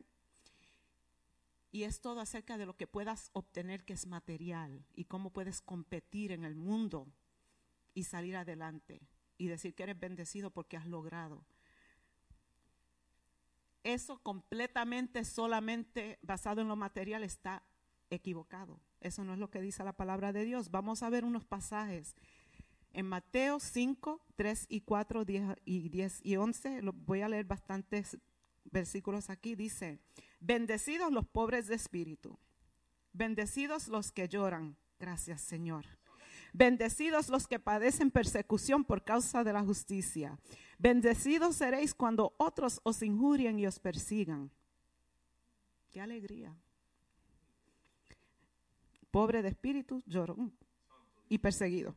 Y es todo acerca de lo que puedas obtener que es material y cómo puedes competir en el mundo y salir adelante y decir que eres bendecido porque has logrado. Eso completamente solamente basado en lo material está equivocado. Eso no es lo que dice la palabra de Dios. Vamos a ver unos pasajes. En Mateo 5, 3 y 4, 10 y 10 y 11, lo, voy a leer bastantes versículos aquí. Dice, bendecidos los pobres de espíritu, bendecidos los que lloran. Gracias Señor. Bendecidos los que padecen persecución por causa de la justicia. Bendecidos seréis cuando otros os injurien y os persigan. Qué alegría. Pobre de espíritu, llorón y perseguido.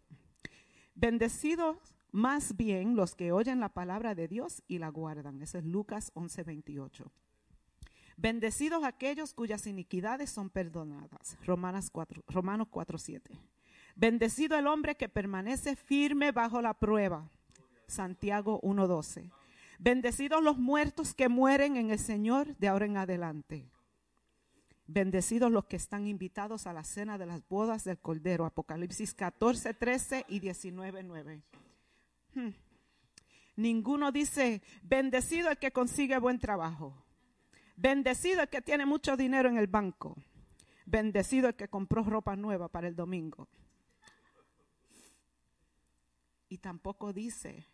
Bendecidos más bien los que oyen la palabra de Dios y la guardan. Ese es Lucas 11:28. Bendecidos aquellos cuyas iniquidades son perdonadas. Romanas 4, Romanos 4:7. Bendecido el hombre que permanece firme bajo la prueba. Santiago 1:12. Bendecidos los muertos que mueren en el Señor de ahora en adelante. Bendecidos los que están invitados a la cena de las bodas del Cordero. Apocalipsis 14, 13 y 19, 9. Hmm. Ninguno dice, bendecido el que consigue buen trabajo. Bendecido el que tiene mucho dinero en el banco. Bendecido el que compró ropa nueva para el domingo. Y tampoco dice,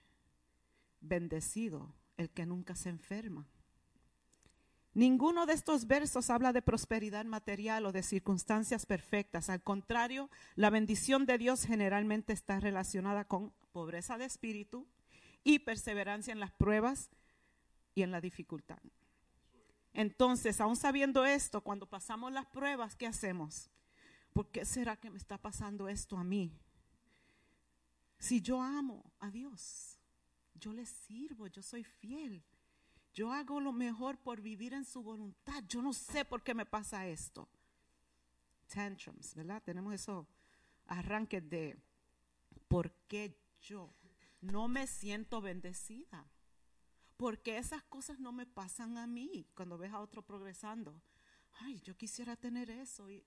bendecido el que nunca se enferma. Ninguno de estos versos habla de prosperidad material o de circunstancias perfectas. Al contrario, la bendición de Dios generalmente está relacionada con pobreza de espíritu y perseverancia en las pruebas y en la dificultad. Entonces, aún sabiendo esto, cuando pasamos las pruebas, ¿qué hacemos? ¿Por qué será que me está pasando esto a mí? Si yo amo a Dios, yo le sirvo, yo soy fiel. Yo hago lo mejor por vivir en su voluntad. Yo no sé por qué me pasa esto. Tantrums, ¿verdad? Tenemos esos arranques de por qué yo no me siento bendecida? Porque esas cosas no me pasan a mí cuando ves a otro progresando. Ay, yo quisiera tener eso. Y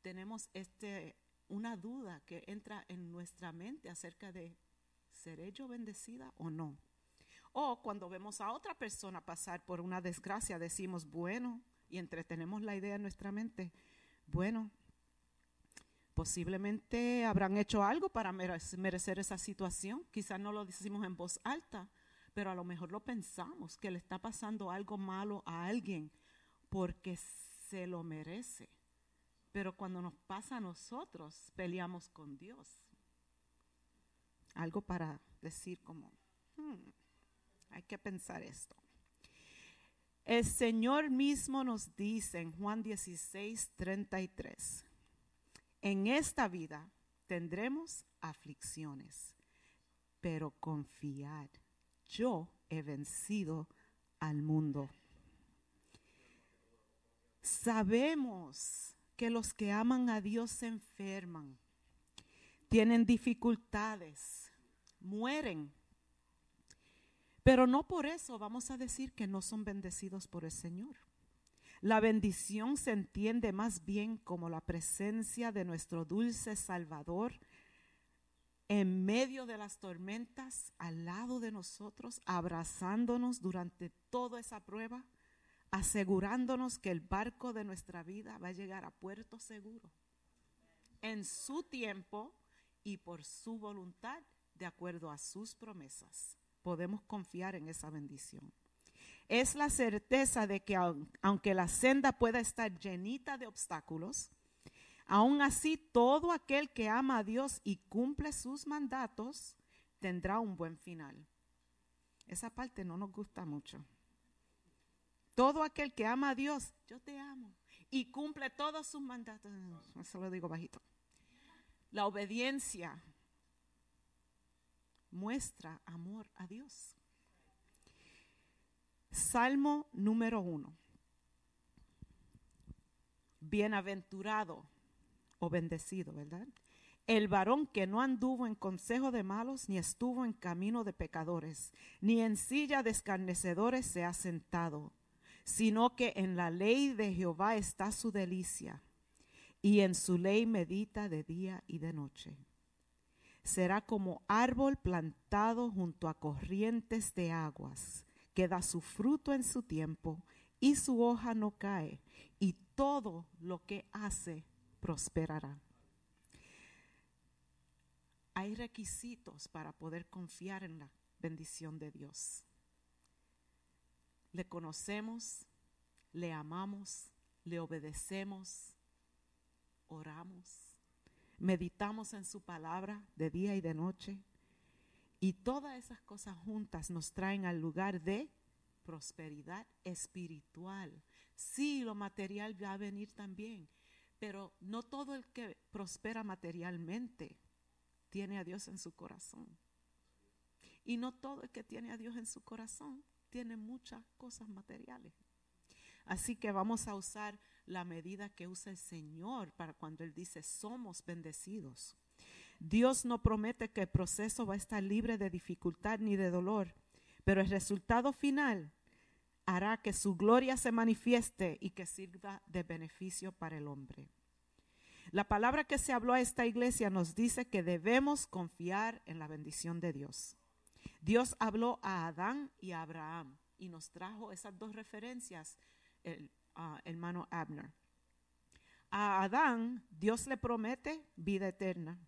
tenemos este, una duda que entra en nuestra mente acerca de, ¿seré yo bendecida o no? O cuando vemos a otra persona pasar por una desgracia, decimos, bueno, y entretenemos la idea en nuestra mente, bueno, posiblemente habrán hecho algo para merecer esa situación. Quizás no lo decimos en voz alta, pero a lo mejor lo pensamos, que le está pasando algo malo a alguien porque se lo merece. Pero cuando nos pasa a nosotros, peleamos con Dios. Algo para decir como, hmm, hay que pensar esto. El Señor mismo nos dice en Juan 16, 33, en esta vida tendremos aflicciones, pero confiad, yo he vencido al mundo. Sabemos que los que aman a Dios se enferman, tienen dificultades, mueren. Pero no por eso vamos a decir que no son bendecidos por el Señor. La bendición se entiende más bien como la presencia de nuestro dulce Salvador en medio de las tormentas, al lado de nosotros, abrazándonos durante toda esa prueba asegurándonos que el barco de nuestra vida va a llegar a puerto seguro, en su tiempo y por su voluntad, de acuerdo a sus promesas. Podemos confiar en esa bendición. Es la certeza de que aunque la senda pueda estar llenita de obstáculos, aún así todo aquel que ama a Dios y cumple sus mandatos tendrá un buen final. Esa parte no nos gusta mucho. Todo aquel que ama a Dios, yo te amo. Y cumple todos sus mandatos. Eso lo digo bajito. La obediencia muestra amor a Dios. Salmo número uno. Bienaventurado o bendecido, ¿verdad? El varón que no anduvo en consejo de malos, ni estuvo en camino de pecadores, ni en silla de escarnecedores se ha sentado sino que en la ley de Jehová está su delicia, y en su ley medita de día y de noche. Será como árbol plantado junto a corrientes de aguas, que da su fruto en su tiempo, y su hoja no cae, y todo lo que hace prosperará. Hay requisitos para poder confiar en la bendición de Dios le conocemos, le amamos, le obedecemos, oramos, meditamos en su palabra de día y de noche. Y todas esas cosas juntas nos traen al lugar de prosperidad espiritual. Sí, lo material va a venir también, pero no todo el que prospera materialmente tiene a Dios en su corazón. Y no todo el que tiene a Dios en su corazón tiene muchas cosas materiales. Así que vamos a usar la medida que usa el Señor para cuando Él dice somos bendecidos. Dios no promete que el proceso va a estar libre de dificultad ni de dolor, pero el resultado final hará que su gloria se manifieste y que sirva de beneficio para el hombre. La palabra que se habló a esta iglesia nos dice que debemos confiar en la bendición de Dios. Dios habló a Adán y a Abraham y nos trajo esas dos referencias, el hermano Abner. A Adán Dios le promete vida eterna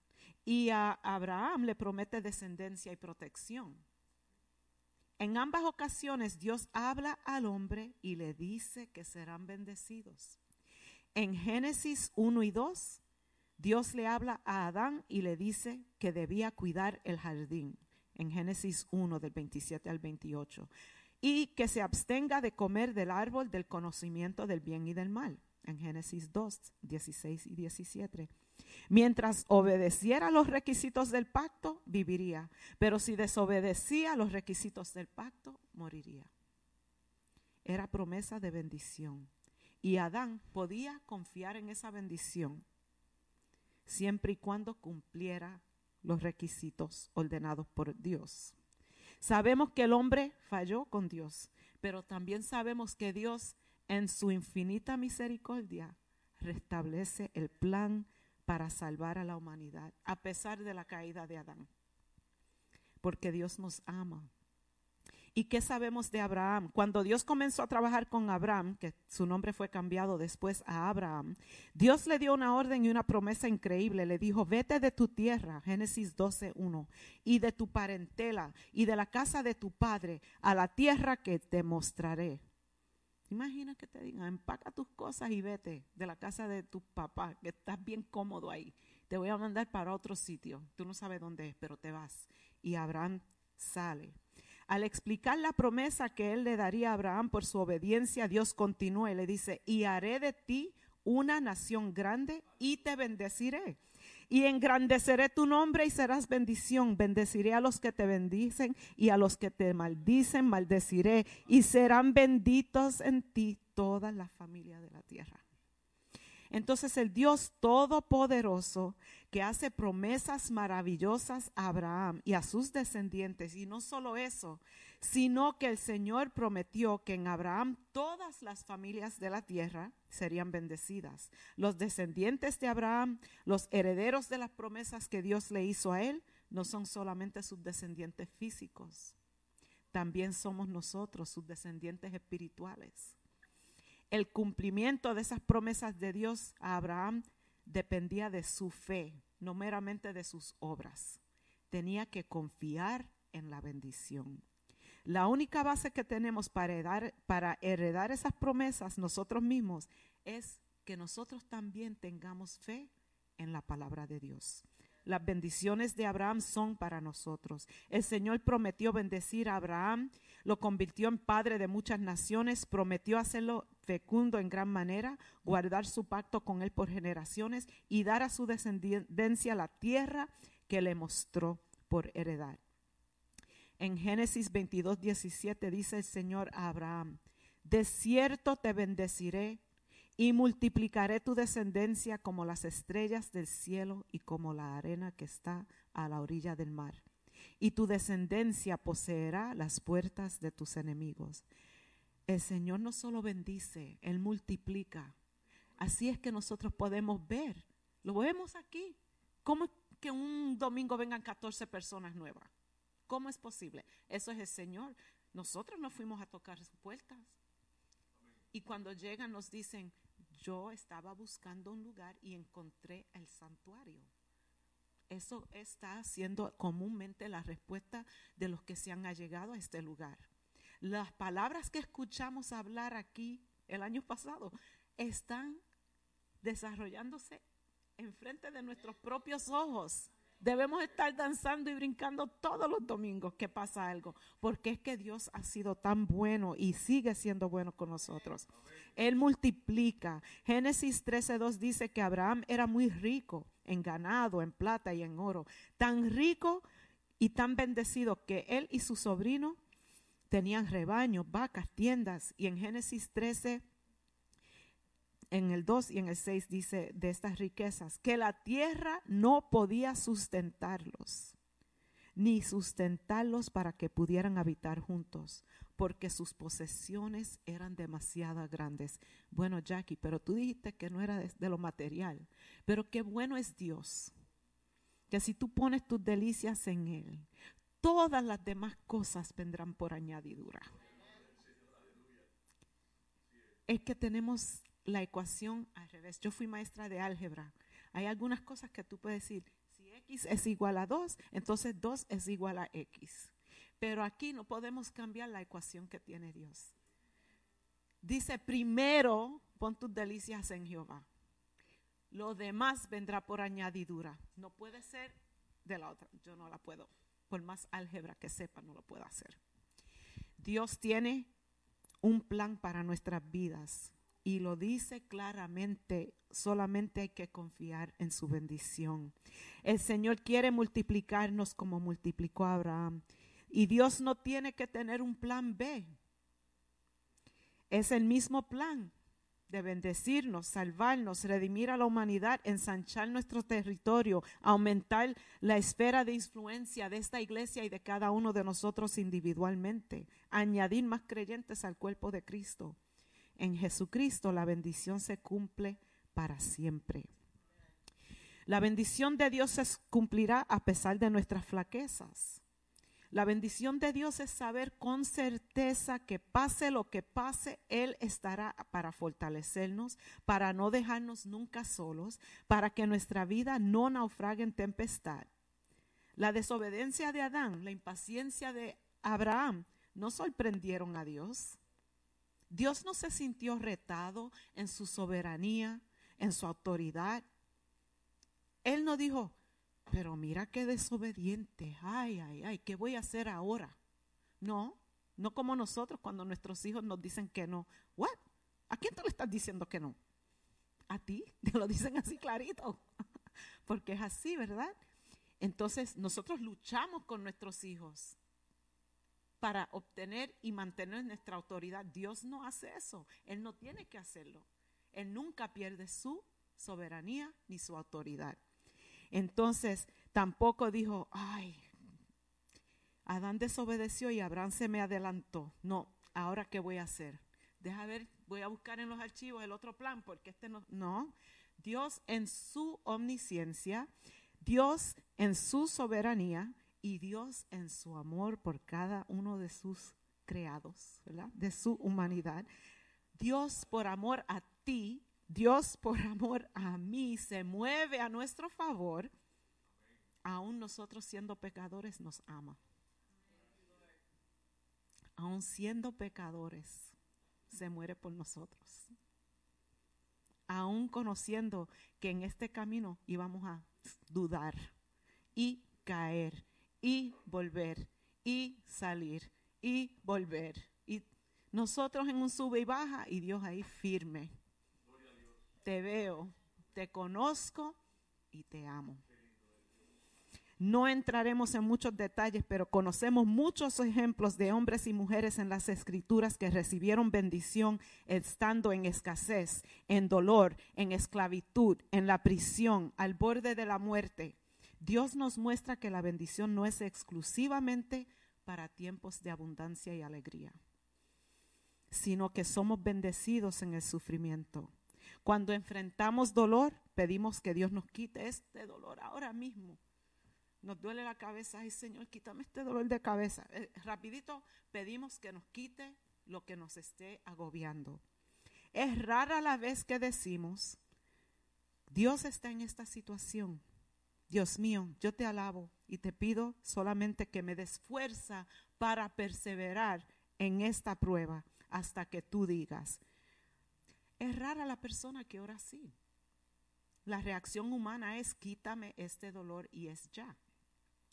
y a Abraham le promete descendencia y protección. En ambas ocasiones Dios habla al hombre y le dice que serán bendecidos. En Génesis 1 y 2, Dios le habla a Adán y le dice que debía cuidar el jardín en Génesis 1 del 27 al 28, y que se abstenga de comer del árbol del conocimiento del bien y del mal, en Génesis 2, 16 y 17. Mientras obedeciera los requisitos del pacto, viviría, pero si desobedecía los requisitos del pacto, moriría. Era promesa de bendición. Y Adán podía confiar en esa bendición siempre y cuando cumpliera los requisitos ordenados por Dios. Sabemos que el hombre falló con Dios, pero también sabemos que Dios en su infinita misericordia restablece el plan para salvar a la humanidad a pesar de la caída de Adán. Porque Dios nos ama. ¿Y qué sabemos de Abraham? Cuando Dios comenzó a trabajar con Abraham, que su nombre fue cambiado después a Abraham, Dios le dio una orden y una promesa increíble. Le dijo, vete de tu tierra, Génesis 12.1, y de tu parentela y de la casa de tu padre a la tierra que te mostraré. Imagina que te digan, empaca tus cosas y vete de la casa de tu papá, que estás bien cómodo ahí. Te voy a mandar para otro sitio. Tú no sabes dónde es, pero te vas. Y Abraham sale. Al explicar la promesa que él le daría a Abraham por su obediencia, Dios continúa y le dice, y haré de ti una nación grande y te bendeciré. Y engrandeceré tu nombre y serás bendición. Bendeciré a los que te bendicen y a los que te maldicen, maldeciré. Y serán benditos en ti todas las familias de la tierra. Entonces el Dios Todopoderoso que hace promesas maravillosas a Abraham y a sus descendientes, y no solo eso, sino que el Señor prometió que en Abraham todas las familias de la tierra serían bendecidas. Los descendientes de Abraham, los herederos de las promesas que Dios le hizo a él, no son solamente sus descendientes físicos, también somos nosotros sus descendientes espirituales el cumplimiento de esas promesas de Dios a Abraham dependía de su fe, no meramente de sus obras. Tenía que confiar en la bendición. La única base que tenemos para heredar, para heredar esas promesas nosotros mismos es que nosotros también tengamos fe en la palabra de Dios. Las bendiciones de Abraham son para nosotros. El Señor prometió bendecir a Abraham, lo convirtió en padre de muchas naciones, prometió hacerlo fecundo en gran manera, guardar su pacto con él por generaciones y dar a su descendencia la tierra que le mostró por heredar. En Génesis 22, 17 dice el Señor a Abraham, de cierto te bendeciré y multiplicaré tu descendencia como las estrellas del cielo y como la arena que está a la orilla del mar. Y tu descendencia poseerá las puertas de tus enemigos. El Señor no solo bendice, Él multiplica. Así es que nosotros podemos ver. Lo vemos aquí. ¿Cómo que un domingo vengan 14 personas nuevas? ¿Cómo es posible? Eso es el Señor. Nosotros no fuimos a tocar sus puertas. Y cuando llegan nos dicen, yo estaba buscando un lugar y encontré el santuario. Eso está siendo comúnmente la respuesta de los que se han allegado a este lugar las palabras que escuchamos hablar aquí el año pasado están desarrollándose enfrente de nuestros propios ojos. Debemos estar danzando y brincando todos los domingos que pasa algo, porque es que Dios ha sido tan bueno y sigue siendo bueno con nosotros. Él multiplica. Génesis 13:2 dice que Abraham era muy rico en ganado, en plata y en oro, tan rico y tan bendecido que él y su sobrino tenían rebaños, vacas, tiendas. Y en Génesis 13, en el 2 y en el 6 dice de estas riquezas, que la tierra no podía sustentarlos, ni sustentarlos para que pudieran habitar juntos, porque sus posesiones eran demasiado grandes. Bueno, Jackie, pero tú dijiste que no era de, de lo material, pero qué bueno es Dios que si tú pones tus delicias en Él, todas las demás cosas vendrán por añadidura. Es que tenemos la ecuación al revés. Yo fui maestra de álgebra. Hay algunas cosas que tú puedes decir, si x es igual a 2, entonces 2 es igual a x. Pero aquí no podemos cambiar la ecuación que tiene Dios. Dice, primero pon tus delicias en Jehová. Lo demás vendrá por añadidura. No puede ser de la otra. Yo no la puedo por más álgebra que sepa, no lo puedo hacer. Dios tiene un plan para nuestras vidas y lo dice claramente, solamente hay que confiar en su bendición. El Señor quiere multiplicarnos como multiplicó a Abraham y Dios no tiene que tener un plan B. Es el mismo plan de bendecirnos, salvarnos, redimir a la humanidad, ensanchar nuestro territorio, aumentar la esfera de influencia de esta iglesia y de cada uno de nosotros individualmente, añadir más creyentes al cuerpo de Cristo. En Jesucristo la bendición se cumple para siempre. La bendición de Dios se cumplirá a pesar de nuestras flaquezas. La bendición de Dios es saber con certeza que pase lo que pase, Él estará para fortalecernos, para no dejarnos nunca solos, para que nuestra vida no naufrague en tempestad. La desobediencia de Adán, la impaciencia de Abraham, no sorprendieron a Dios. Dios no se sintió retado en su soberanía, en su autoridad. Él no dijo, pero mira qué desobediente, ay, ay, ay, ¿qué voy a hacer ahora? No, no como nosotros cuando nuestros hijos nos dicen que no. ¿What? ¿A quién te lo estás diciendo que no? A ti, te lo dicen así clarito, porque es así, ¿verdad? Entonces nosotros luchamos con nuestros hijos para obtener y mantener nuestra autoridad. Dios no hace eso, Él no tiene que hacerlo. Él nunca pierde su soberanía ni su autoridad. Entonces tampoco dijo, ay, Adán desobedeció y Abraham se me adelantó. No, ahora qué voy a hacer. Deja ver, voy a buscar en los archivos el otro plan, porque este no. No, Dios en su omnisciencia, Dios en su soberanía y Dios en su amor por cada uno de sus creados. De su humanidad. Dios por amor a ti Dios por amor a mí se mueve a nuestro favor, aún nosotros siendo pecadores nos ama. Aún siendo pecadores, se muere por nosotros. Aún conociendo que en este camino íbamos a dudar y caer y volver y salir y volver. Y nosotros en un sube y baja y Dios ahí firme te veo, te conozco y te amo. No entraremos en muchos detalles, pero conocemos muchos ejemplos de hombres y mujeres en las escrituras que recibieron bendición estando en escasez, en dolor, en esclavitud, en la prisión, al borde de la muerte. Dios nos muestra que la bendición no es exclusivamente para tiempos de abundancia y alegría, sino que somos bendecidos en el sufrimiento cuando enfrentamos dolor, pedimos que Dios nos quite este dolor ahora mismo. Nos duele la cabeza, ay Señor, quítame este dolor de cabeza. Eh, rapidito pedimos que nos quite lo que nos esté agobiando. Es rara la vez que decimos, Dios está en esta situación. Dios mío, yo te alabo y te pido solamente que me des fuerza para perseverar en esta prueba hasta que tú digas, es rara la persona que ora así. La reacción humana es quítame este dolor y es ya.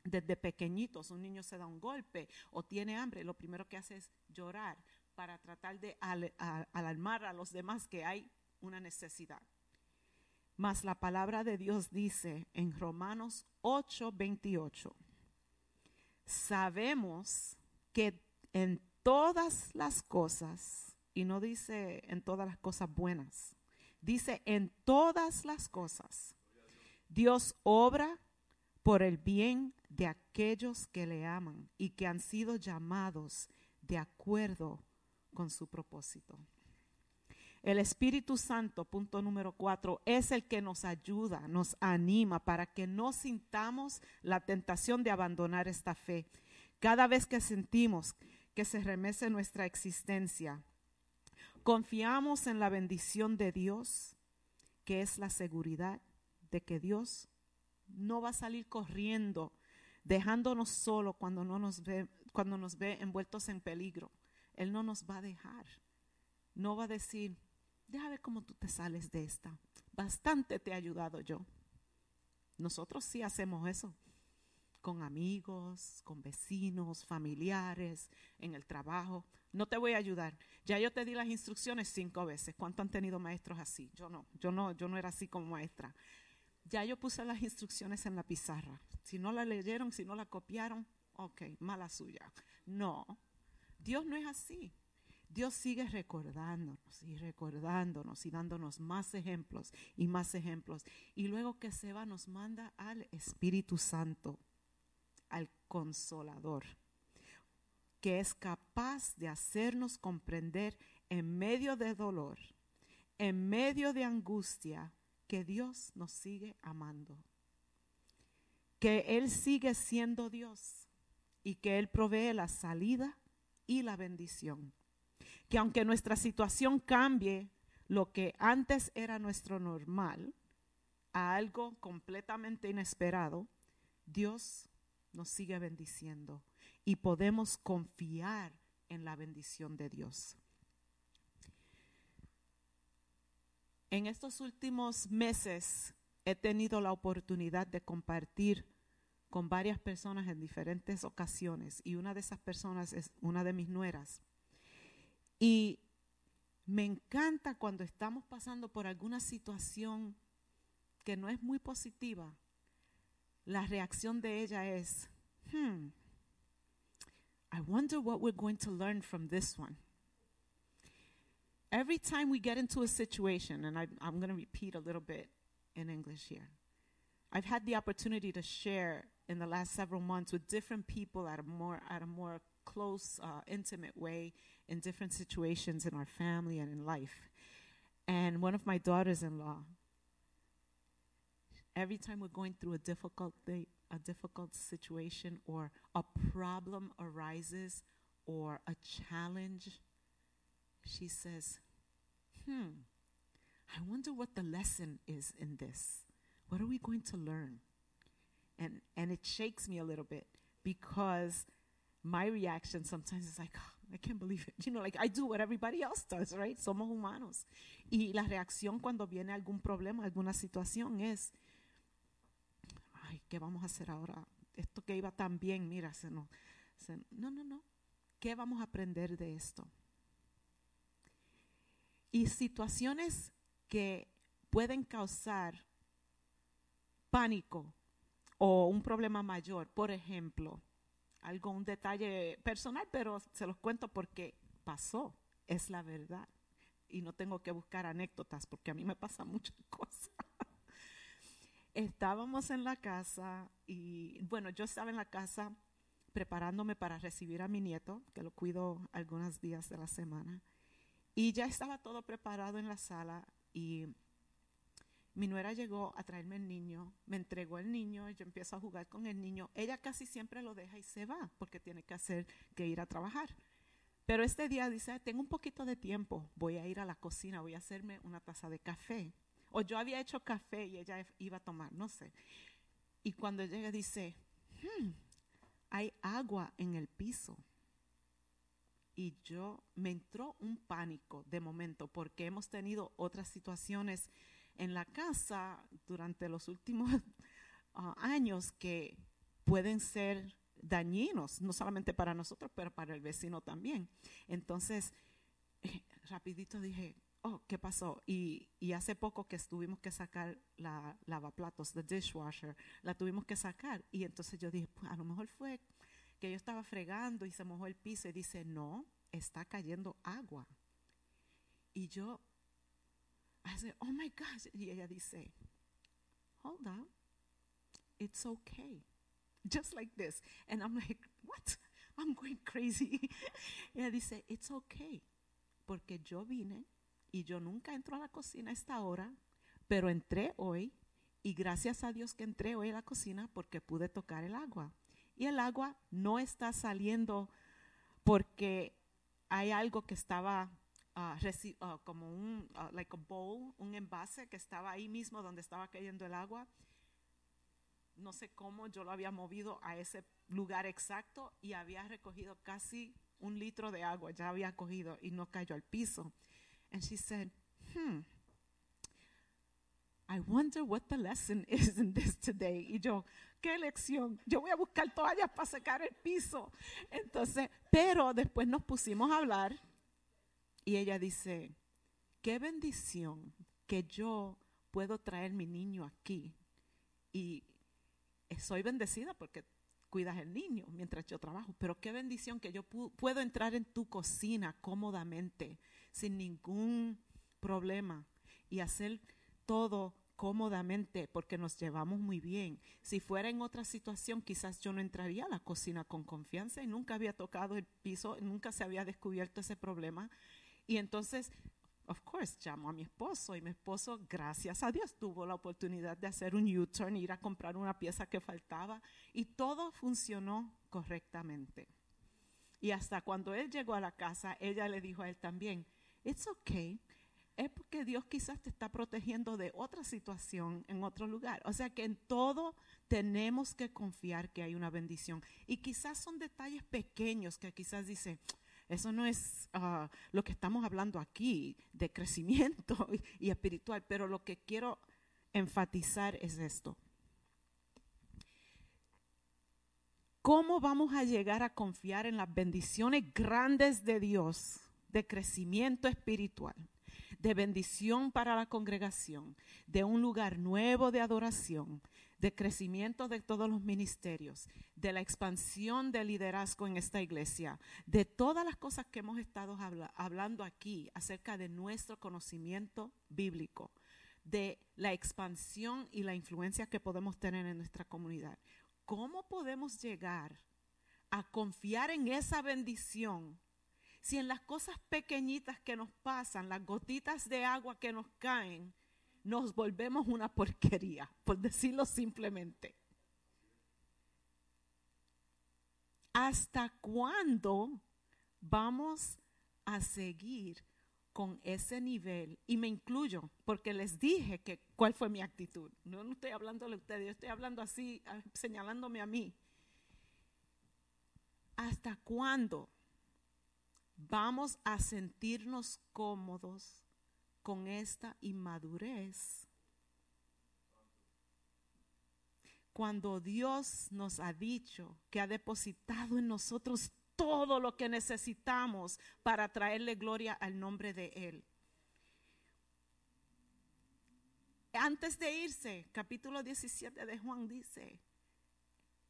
Desde pequeñitos un niño se da un golpe o tiene hambre, lo primero que hace es llorar para tratar de alarmar a los demás que hay una necesidad. Mas la palabra de Dios dice en Romanos 8, 28, sabemos que en todas las cosas y no dice en todas las cosas buenas, dice en todas las cosas. Dios obra por el bien de aquellos que le aman y que han sido llamados de acuerdo con su propósito. El Espíritu Santo, punto número cuatro, es el que nos ayuda, nos anima para que no sintamos la tentación de abandonar esta fe. Cada vez que sentimos que se remece nuestra existencia, Confiamos en la bendición de Dios, que es la seguridad de que Dios no va a salir corriendo, dejándonos solo cuando, no nos ve, cuando nos ve envueltos en peligro. Él no nos va a dejar. No va a decir, déjame ver cómo tú te sales de esta. Bastante te he ayudado yo. Nosotros sí hacemos eso con amigos, con vecinos, familiares, en el trabajo. No te voy a ayudar. Ya yo te di las instrucciones cinco veces. ¿Cuánto han tenido maestros así? Yo no, yo no, yo no era así como maestra. Ya yo puse las instrucciones en la pizarra. Si no la leyeron, si no la copiaron, ok, mala suya. No, Dios no es así. Dios sigue recordándonos y recordándonos y dándonos más ejemplos y más ejemplos. Y luego que se va nos manda al Espíritu Santo, al Consolador, que es capaz de hacernos comprender en medio de dolor, en medio de angustia, que Dios nos sigue amando, que Él sigue siendo Dios y que Él provee la salida y la bendición. Que aunque nuestra situación cambie, lo que antes era nuestro normal, a algo completamente inesperado, Dios nos sigue bendiciendo y podemos confiar en la bendición de Dios. En estos últimos meses he tenido la oportunidad de compartir con varias personas en diferentes ocasiones y una de esas personas es una de mis nueras. Y me encanta cuando estamos pasando por alguna situación que no es muy positiva, la reacción de ella es, hmm, I wonder what we're going to learn from this one. Every time we get into a situation, and I, I'm going to repeat a little bit in English here, I've had the opportunity to share in the last several months with different people at a more at a more close, uh, intimate way in different situations in our family and in life. And one of my daughters-in-law, every time we're going through a difficult day, a difficult situation, or a problem arises, or a challenge, she says, "Hmm, I wonder what the lesson is in this. What are we going to learn?" and and it shakes me a little bit because my reaction sometimes is like "Oh, I can't believe it. You know like I do what everybody else does right somos humanos. Y la reacción cuando viene algún problema alguna situación es ay qué vamos a hacer ahora esto que iba tan bien mira se no se- no no no. Qué vamos a aprender de esto y situaciones que pueden causar pánico o un problema mayor, por ejemplo, algo, un detalle personal, pero se los cuento porque pasó, es la verdad. Y no tengo que buscar anécdotas porque a mí me pasan muchas cosas. Estábamos en la casa y, bueno, yo estaba en la casa preparándome para recibir a mi nieto, que lo cuido algunos días de la semana, y ya estaba todo preparado en la sala y mi nuera llegó a traerme el niño, me entregó el niño, yo empiezo a jugar con el niño. Ella casi siempre lo deja y se va porque tiene que hacer que ir a trabajar. Pero este día dice, "Ah, tengo un poquito de tiempo, voy a ir a la cocina, voy a hacerme una taza de café. O yo había hecho café y ella iba a tomar, no sé. Y cuando llega dice, "Hmm, hay agua en el piso. Y yo me entró un pánico de momento porque hemos tenido otras situaciones en la casa durante los últimos ah, años que pueden ser dañinos, no solamente para nosotros, pero para el vecino también. Entonces, eh, rapidito dije, oh, ¿qué pasó? Y, hace poco que tuvimos que sacar la lavaplatos, the dishwasher, la tuvimos que sacar. Y entonces yo dije, pues a lo mejor fue que yo estaba fregando y se mojó el piso y dice, no, está cayendo agua. Y yo, I said, oh my gosh. Y ella dice, hold on, it's okay. Just like this. And I'm like, what? I'm going crazy. ella dice, it's okay. Porque yo vine y yo nunca entro a la cocina a esta hora, pero entré hoy y gracias a Dios que entré hoy a la cocina porque pude tocar el agua. Y el agua no está saliendo porque hay algo que estaba reci- ah, como un ah, like a bowl, un envase que estaba ahí mismo donde estaba cayendo el agua. No sé cómo yo lo había movido a ese lugar exacto y había recogido casi un litro de agua, ya había cogido y no cayó al piso. And she said, "Hmm, I wonder what the lesson is in this today. Y yo, ¿qué lección? Yo voy a buscar toallas para secar el piso. Entonces, pero después nos pusimos a hablar y ella dice, qué bendición que yo puedo traer mi niño aquí. Y soy bendecida porque cuidas el niño mientras yo trabajo. Pero qué bendición que yo pu- puedo entrar en tu cocina cómodamente, sin ningún problema, y hacer todo cómodamente porque nos llevamos muy bien. Si fuera en otra situación, quizás yo no entraría a la cocina con confianza y nunca había tocado el piso, nunca se había descubierto ese problema. Y entonces, of course, llamo a mi esposo y mi esposo, gracias a Dios, tuvo la oportunidad de hacer un U-turn, ir a comprar una pieza que faltaba y todo funcionó correctamente. Y hasta cuando él llegó a la casa, ella le dijo a él también, it's okay, es porque Dios quizás te está protegiendo de otra situación en otro lugar. O sea que en todo tenemos que confiar que hay una bendición. Y quizás son detalles pequeños que quizás dice, eso no es ah, lo que estamos hablando aquí de crecimiento y, y espiritual, pero lo que quiero enfatizar es esto. ¿Cómo vamos a llegar a confiar en las bendiciones grandes de Dios de crecimiento espiritual? de bendición para la congregación, de un lugar nuevo de adoración, de crecimiento de todos los ministerios, de la expansión del liderazgo en esta iglesia, de todas las cosas que hemos estado habla- hablando aquí acerca de nuestro conocimiento bíblico, de la expansión y la influencia que podemos tener en nuestra comunidad. ¿Cómo podemos llegar a confiar en esa bendición si en las cosas pequeñitas que nos pasan, las gotitas de agua que nos caen, nos volvemos una porquería, por decirlo simplemente? ¿Hasta cuándo vamos a seguir con ese nivel? Y me incluyo, porque les dije que cuál fue mi actitud. No, estoy hablándole a ustedes, yo estoy hablando así, señalándome a mí. ¿Hasta cuándo vamos a sentirnos cómodos con esta inmadurez. Cuando Dios nos ha dicho que ha depositado en nosotros todo lo que necesitamos para traerle gloria al nombre de Él. Antes de irse, capítulo 17 de Juan dice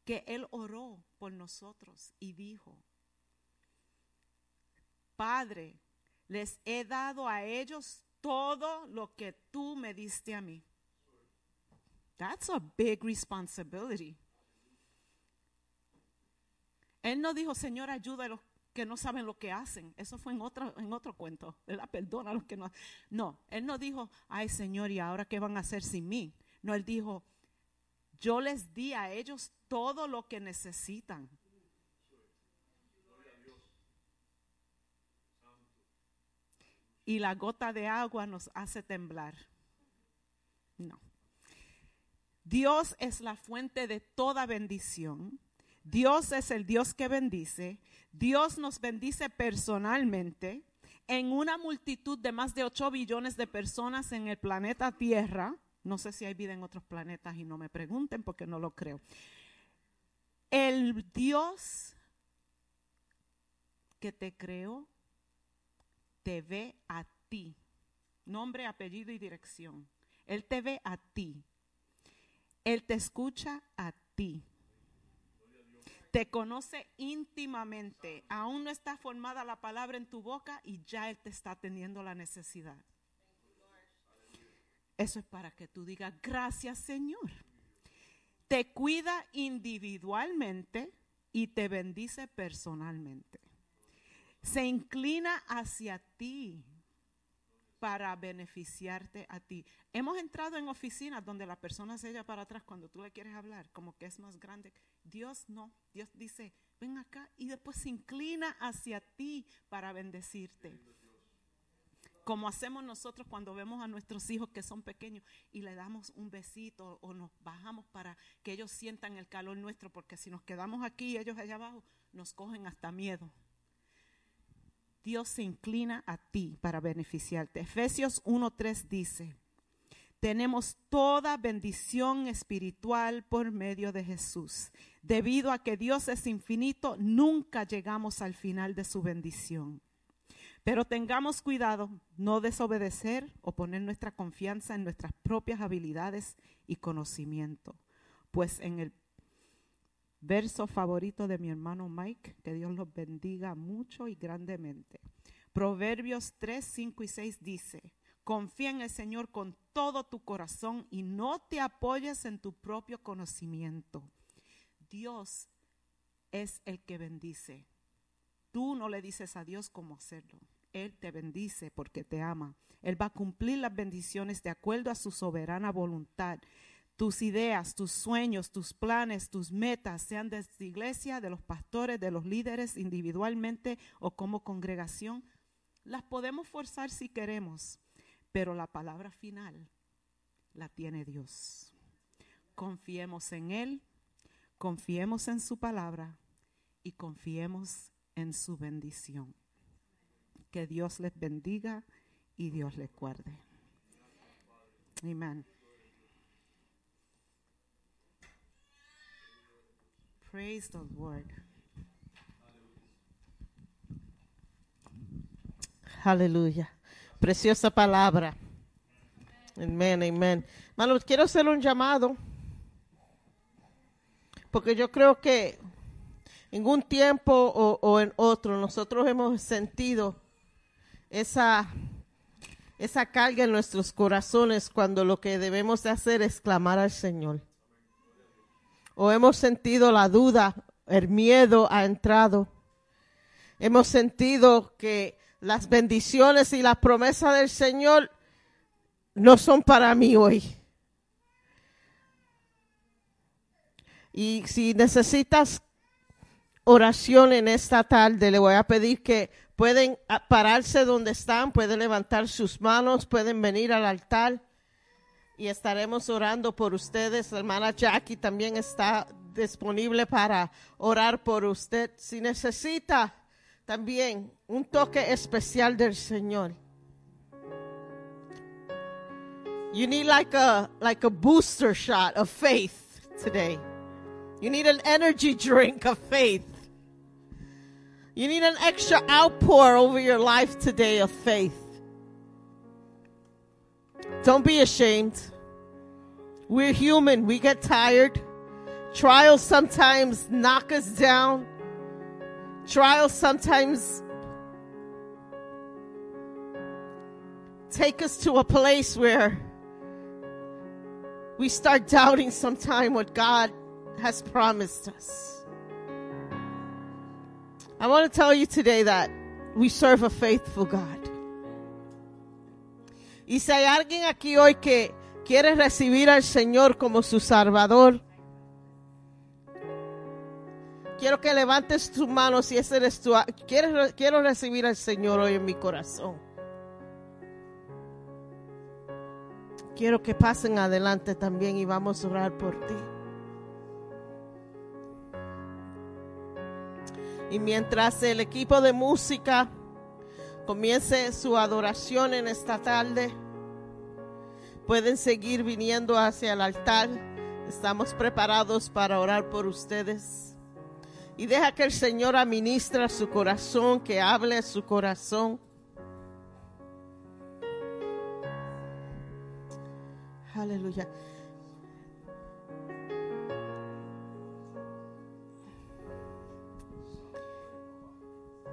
que Él oró por nosotros y dijo, Padre, les he dado a ellos todo lo que tú me diste a mí. That's a big responsibility. Él no dijo, Señor, ayuda a los que no saben lo que hacen. Eso fue en otro, en otro cuento. ¿verdad? Perdona a los que no. No, Él no dijo, ay, Señor, ¿y ahora qué van a hacer sin mí? No, Él dijo, yo les di a ellos todo lo que necesitan. Y la gota de agua nos hace temblar. No. Dios es la fuente de toda bendición. Dios es el Dios que bendice. Dios nos bendice personalmente en una multitud de más de 8 billones de personas en el planeta Tierra. No sé si hay vida en otros planetas y no me pregunten porque no lo creo. El Dios que te creó te ve a ti. Nombre, apellido y dirección. Él te ve a ti. Él te escucha a ti. Te conoce íntimamente. Aún no está formada la palabra en tu boca y ya Él te está teniendo la necesidad. Eso es para que tú digas, gracias Señor. Te cuida individualmente y te bendice personalmente se inclina hacia ti para beneficiarte a ti. Hemos entrado en oficinas donde la persona se echa para atrás cuando tú le quieres hablar, como que es más grande. Dios no, Dios dice, ven acá y después se inclina hacia ti para bendecirte. Como hacemos nosotros cuando vemos a nuestros hijos que son pequeños y le damos un besito o nos bajamos para que ellos sientan el calor nuestro, porque si nos quedamos aquí y ellos allá abajo, nos cogen hasta miedo. Dios se inclina a ti para beneficiarte. Efesios 1.3 dice, tenemos toda bendición espiritual por medio de Jesús. Debido a que Dios es infinito, nunca llegamos al final de su bendición. Pero tengamos cuidado no desobedecer o poner nuestra confianza en nuestras propias habilidades y conocimiento, pues en el Verso favorito de mi hermano Mike, que Dios los bendiga mucho y grandemente. Proverbios 3, 5 y 6 dice, confía en el Señor con todo tu corazón y no te apoyes en tu propio conocimiento. Dios es el que bendice. Tú no le dices a Dios cómo hacerlo. Él te bendice porque te ama. Él va a cumplir las bendiciones de acuerdo a su soberana voluntad. Tus ideas, tus sueños, tus planes, tus metas, sean de esta iglesia, de los pastores, de los líderes individualmente o como congregación, las podemos forzar si queremos, pero la palabra final la tiene Dios. Confiemos en Él, confiemos en su palabra y confiemos en su bendición. Que Dios les bendiga y Dios les guarde. Amén. Praise the Lord. Aleluya. Preciosa palabra. Amén, amén. Hermanos, quiero hacer un llamado. Porque yo creo que en un tiempo o, en otro nosotros hemos sentido esa, esa carga en nuestros corazones cuando lo que debemos de hacer es clamar al Señor. O hemos sentido la duda, el miedo ha entrado. Hemos sentido que las bendiciones y las promesas del Señor no son para mí hoy. Y si necesitas oración en esta tarde, le voy a pedir que pueden pararse donde están, pueden levantar sus manos, pueden venir al altar y estaremos orando por ustedes. Hermana Jackie también está disponible para orar por usted. Si necesita también un toque especial del Señor. You need like a like a booster shot of faith today. You need an energy drink of faith. You need an extra outpour over your life today of faith. Don't be ashamed. We're human. We get tired. Trials sometimes knock us down. Trials sometimes take us to a place where we start doubting sometime what God has promised us. I want to tell you today that we serve a faithful God. Y si hay alguien aquí hoy que quiere recibir al Señor como su Salvador, quiero que levantes tus manos si ese eres tú. Quiero, quiero recibir al Señor hoy en mi corazón. Quiero que pasen adelante también y vamos a orar por ti. Y mientras el equipo de música comience su adoración en esta tarde, pueden seguir viniendo hacia el altar. Estamos preparados para orar por ustedes. Y deja que el Señor administra su corazón, que hable su corazón. Aleluya.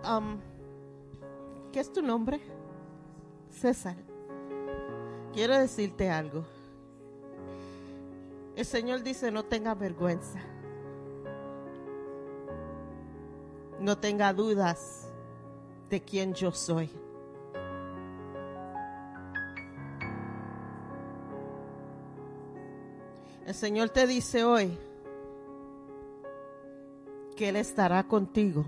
Um, ¿Qué es tu nombre? César. Quiero decirte algo. El Señor dice, no tenga vergüenza. No tenga dudas de quién yo soy. El Señor te dice hoy que Él estará contigo.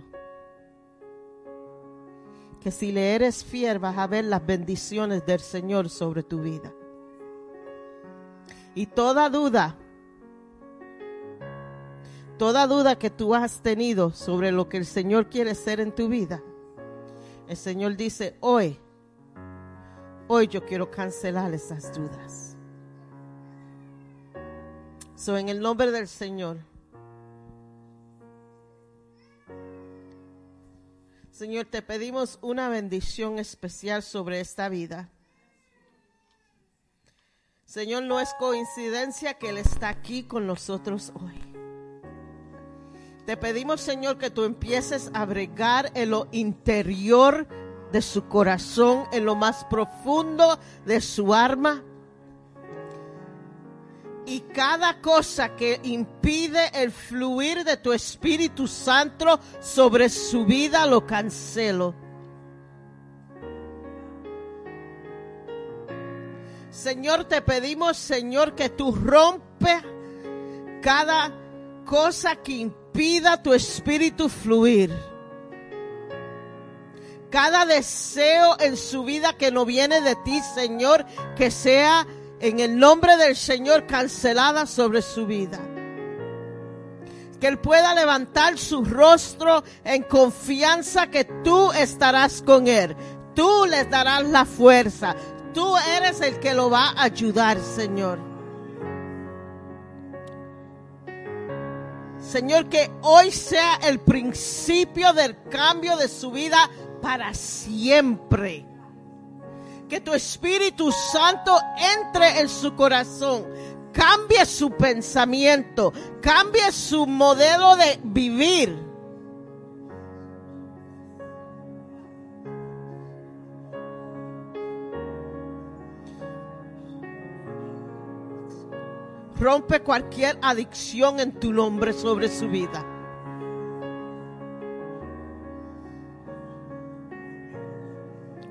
Que si le eres fiel vas a ver las bendiciones del Señor sobre tu vida. Y toda duda, toda duda que tú has tenido sobre lo que el Señor quiere hacer en tu vida, el Señor dice, hoy, hoy yo quiero cancelar esas dudas. So, en el nombre del Señor. Señor, te pedimos una bendición especial sobre esta vida. Señor, no es coincidencia que Él está aquí con nosotros hoy. Te pedimos, Señor, que tú empieces a bregar en lo interior de su corazón, en lo más profundo de su alma. Y cada cosa que impide el fluir de tu Espíritu Santo sobre su vida, lo cancelo. Señor, te pedimos, Señor, que tú rompe cada cosa que impida tu espíritu fluir. Cada deseo en su vida que no viene de ti, Señor, que sea en el nombre del Señor cancelada sobre su vida. Que Él pueda levantar su rostro en confianza que tú estarás con Él. Tú le darás la fuerza. Tú eres el que lo va a ayudar, Señor. Señor, que hoy sea el principio del cambio de su vida para siempre. Que tu Espíritu Santo entre en su corazón, cambie su pensamiento, cambie su modelo de vivir. Rompe cualquier adicción en tu nombre sobre su vida.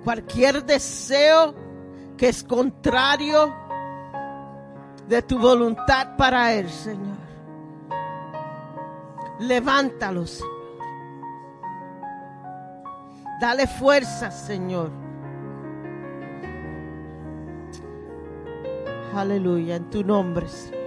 Cualquier deseo que es contrario de tu voluntad para Él, Señor. Levántalo, Señor. Dale fuerza, Señor. Aleluya, en tu nombre, Señor.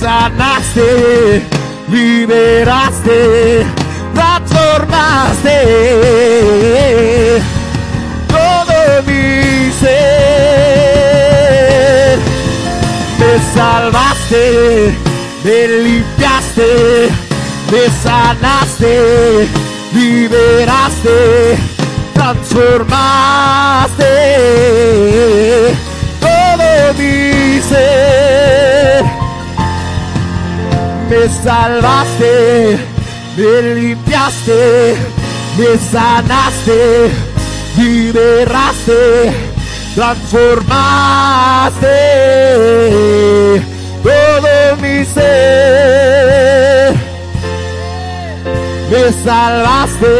Sanaste, liberaste, transformaste todo mi ser. Me salvaste, me limpiaste, me sanaste, liberaste, transformaste todo mi ser me salvaste, me limpiaste, me sanaste, liberaste, transformaste todo mi ser. Me salvaste,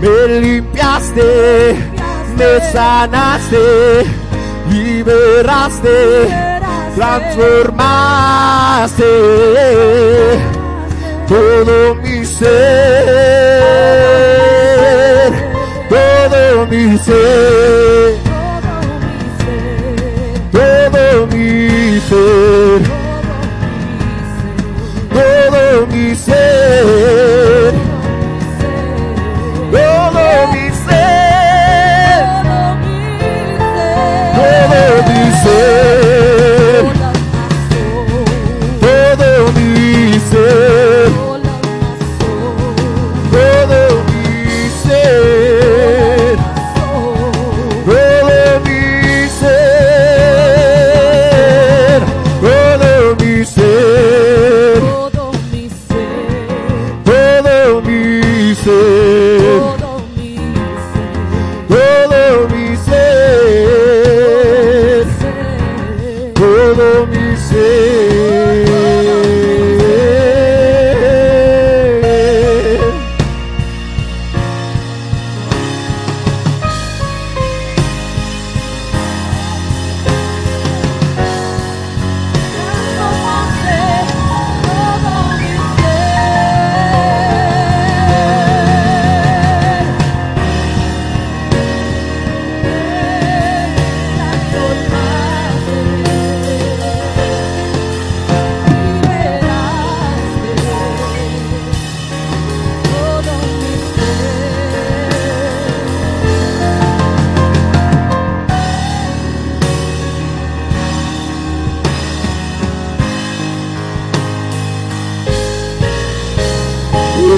me limpiaste, me sanaste, liberaste, transformaste todo mi ser, todo mi ser,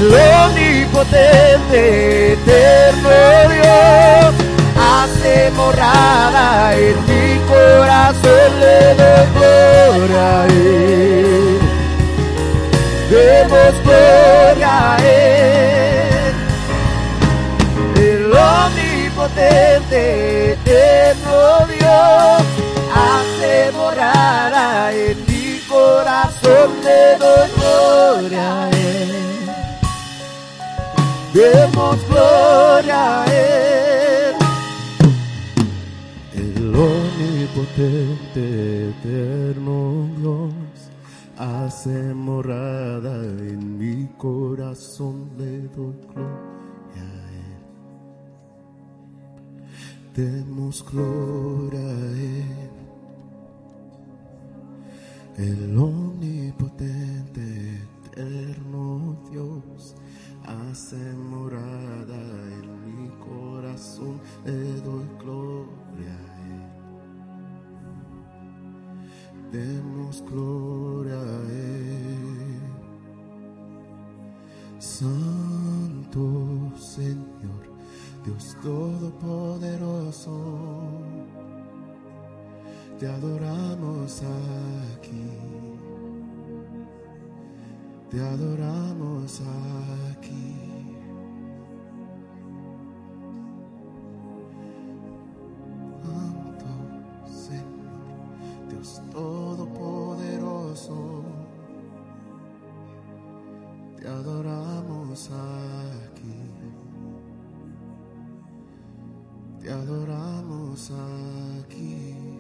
El omnipotente, eterno Dios, hace morada en mi corazón, le doy gloria a Él. Demos gloria a Él. El omnipotente, eterno Dios, hace morada en mi corazón, le doy gloria a Él. Demos gloria a Él. El omnipotente, eterno Dios, hace morada en mi corazón, le doy gloria. Demos gloria a Él. El omnipotente, Dios, hace morada en mi corazón, le doy gloria a Él. Demos gloria a Santo Señor, Dios Todopoderoso, te adoramos aquí, te adoramos aquí. Todopoderoso, te adoramos aquí, te adoramos aquí.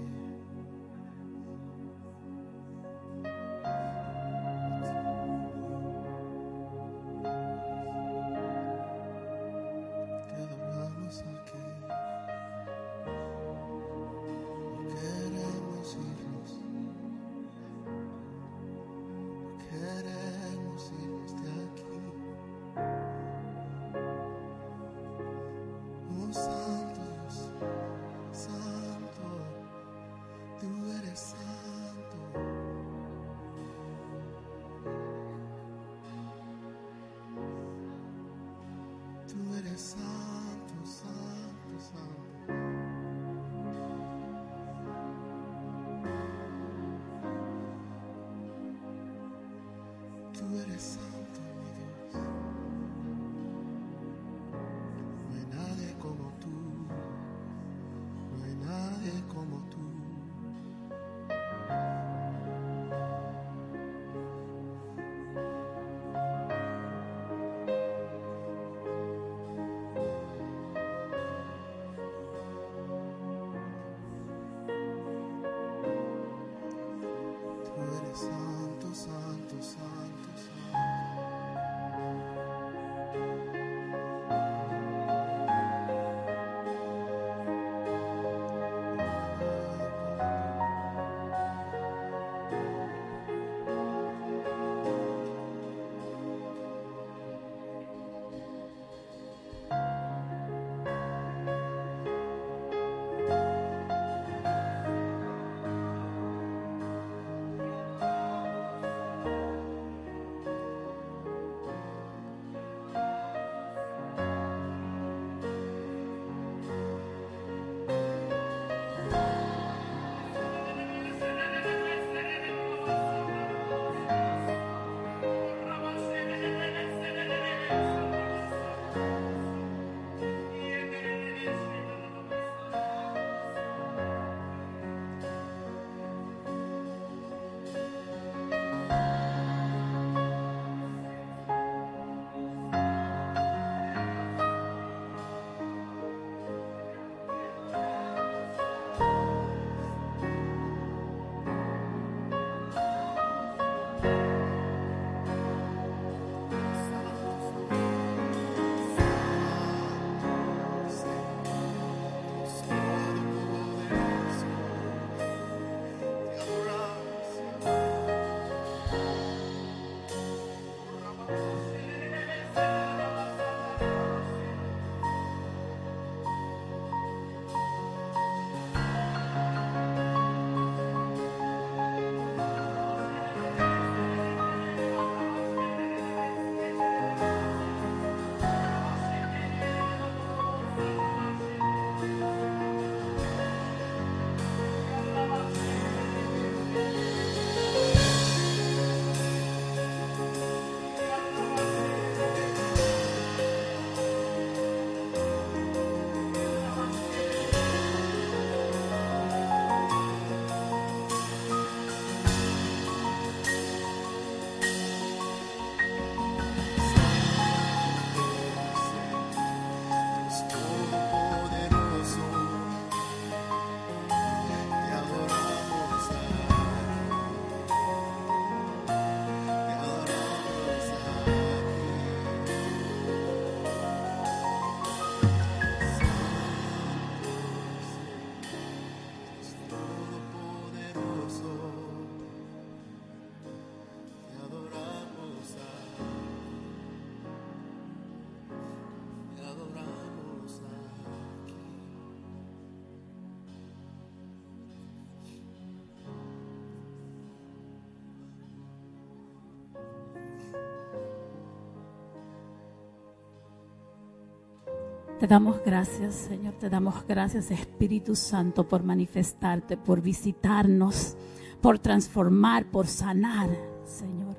Damos gracias, Señor. Te damos gracias, Espíritu Santo, por manifestarte, por visitarnos, por transformar, por sanar, Señor.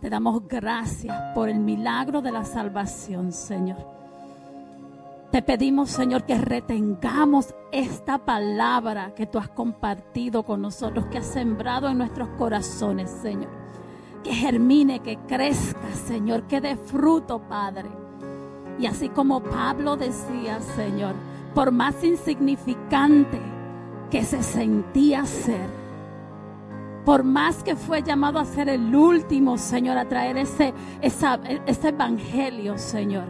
Te damos gracias por el milagro de la salvación, Señor. Te pedimos, Señor, que retengamos esta palabra que tú has compartido con nosotros, que has sembrado en nuestros corazones, Señor. Que germine, que crezca, Señor, que dé fruto, Padre. Y así como Pablo decía, Señor, por más insignificante que se sentía ser, por más que fue llamado a ser el último, Señor, a traer ese, esa- ese evangelio, Señor,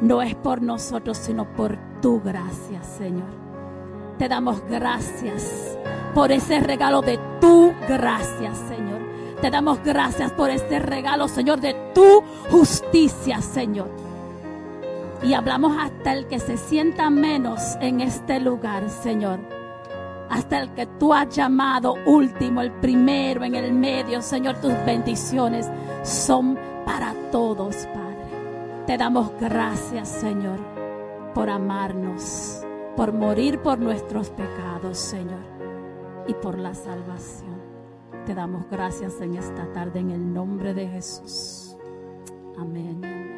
no es por nosotros, sino por tu gracia, Señor. Te damos gracias por ese regalo de tu gracia, Señor. Te damos gracias por este regalo, Señor, de tu justicia, Señor. Y hablamos hasta el que se sienta menos en este lugar, Señor. Hasta el que tú has llamado último, el primero, en el medio, Señor, tus bendiciones son para todos, Padre. Te damos gracias, Señor, por amarnos, por morir por nuestros pecados, Señor, y por la salvación. Te damos gracias en esta tarde en el nombre de Jesús. Amén.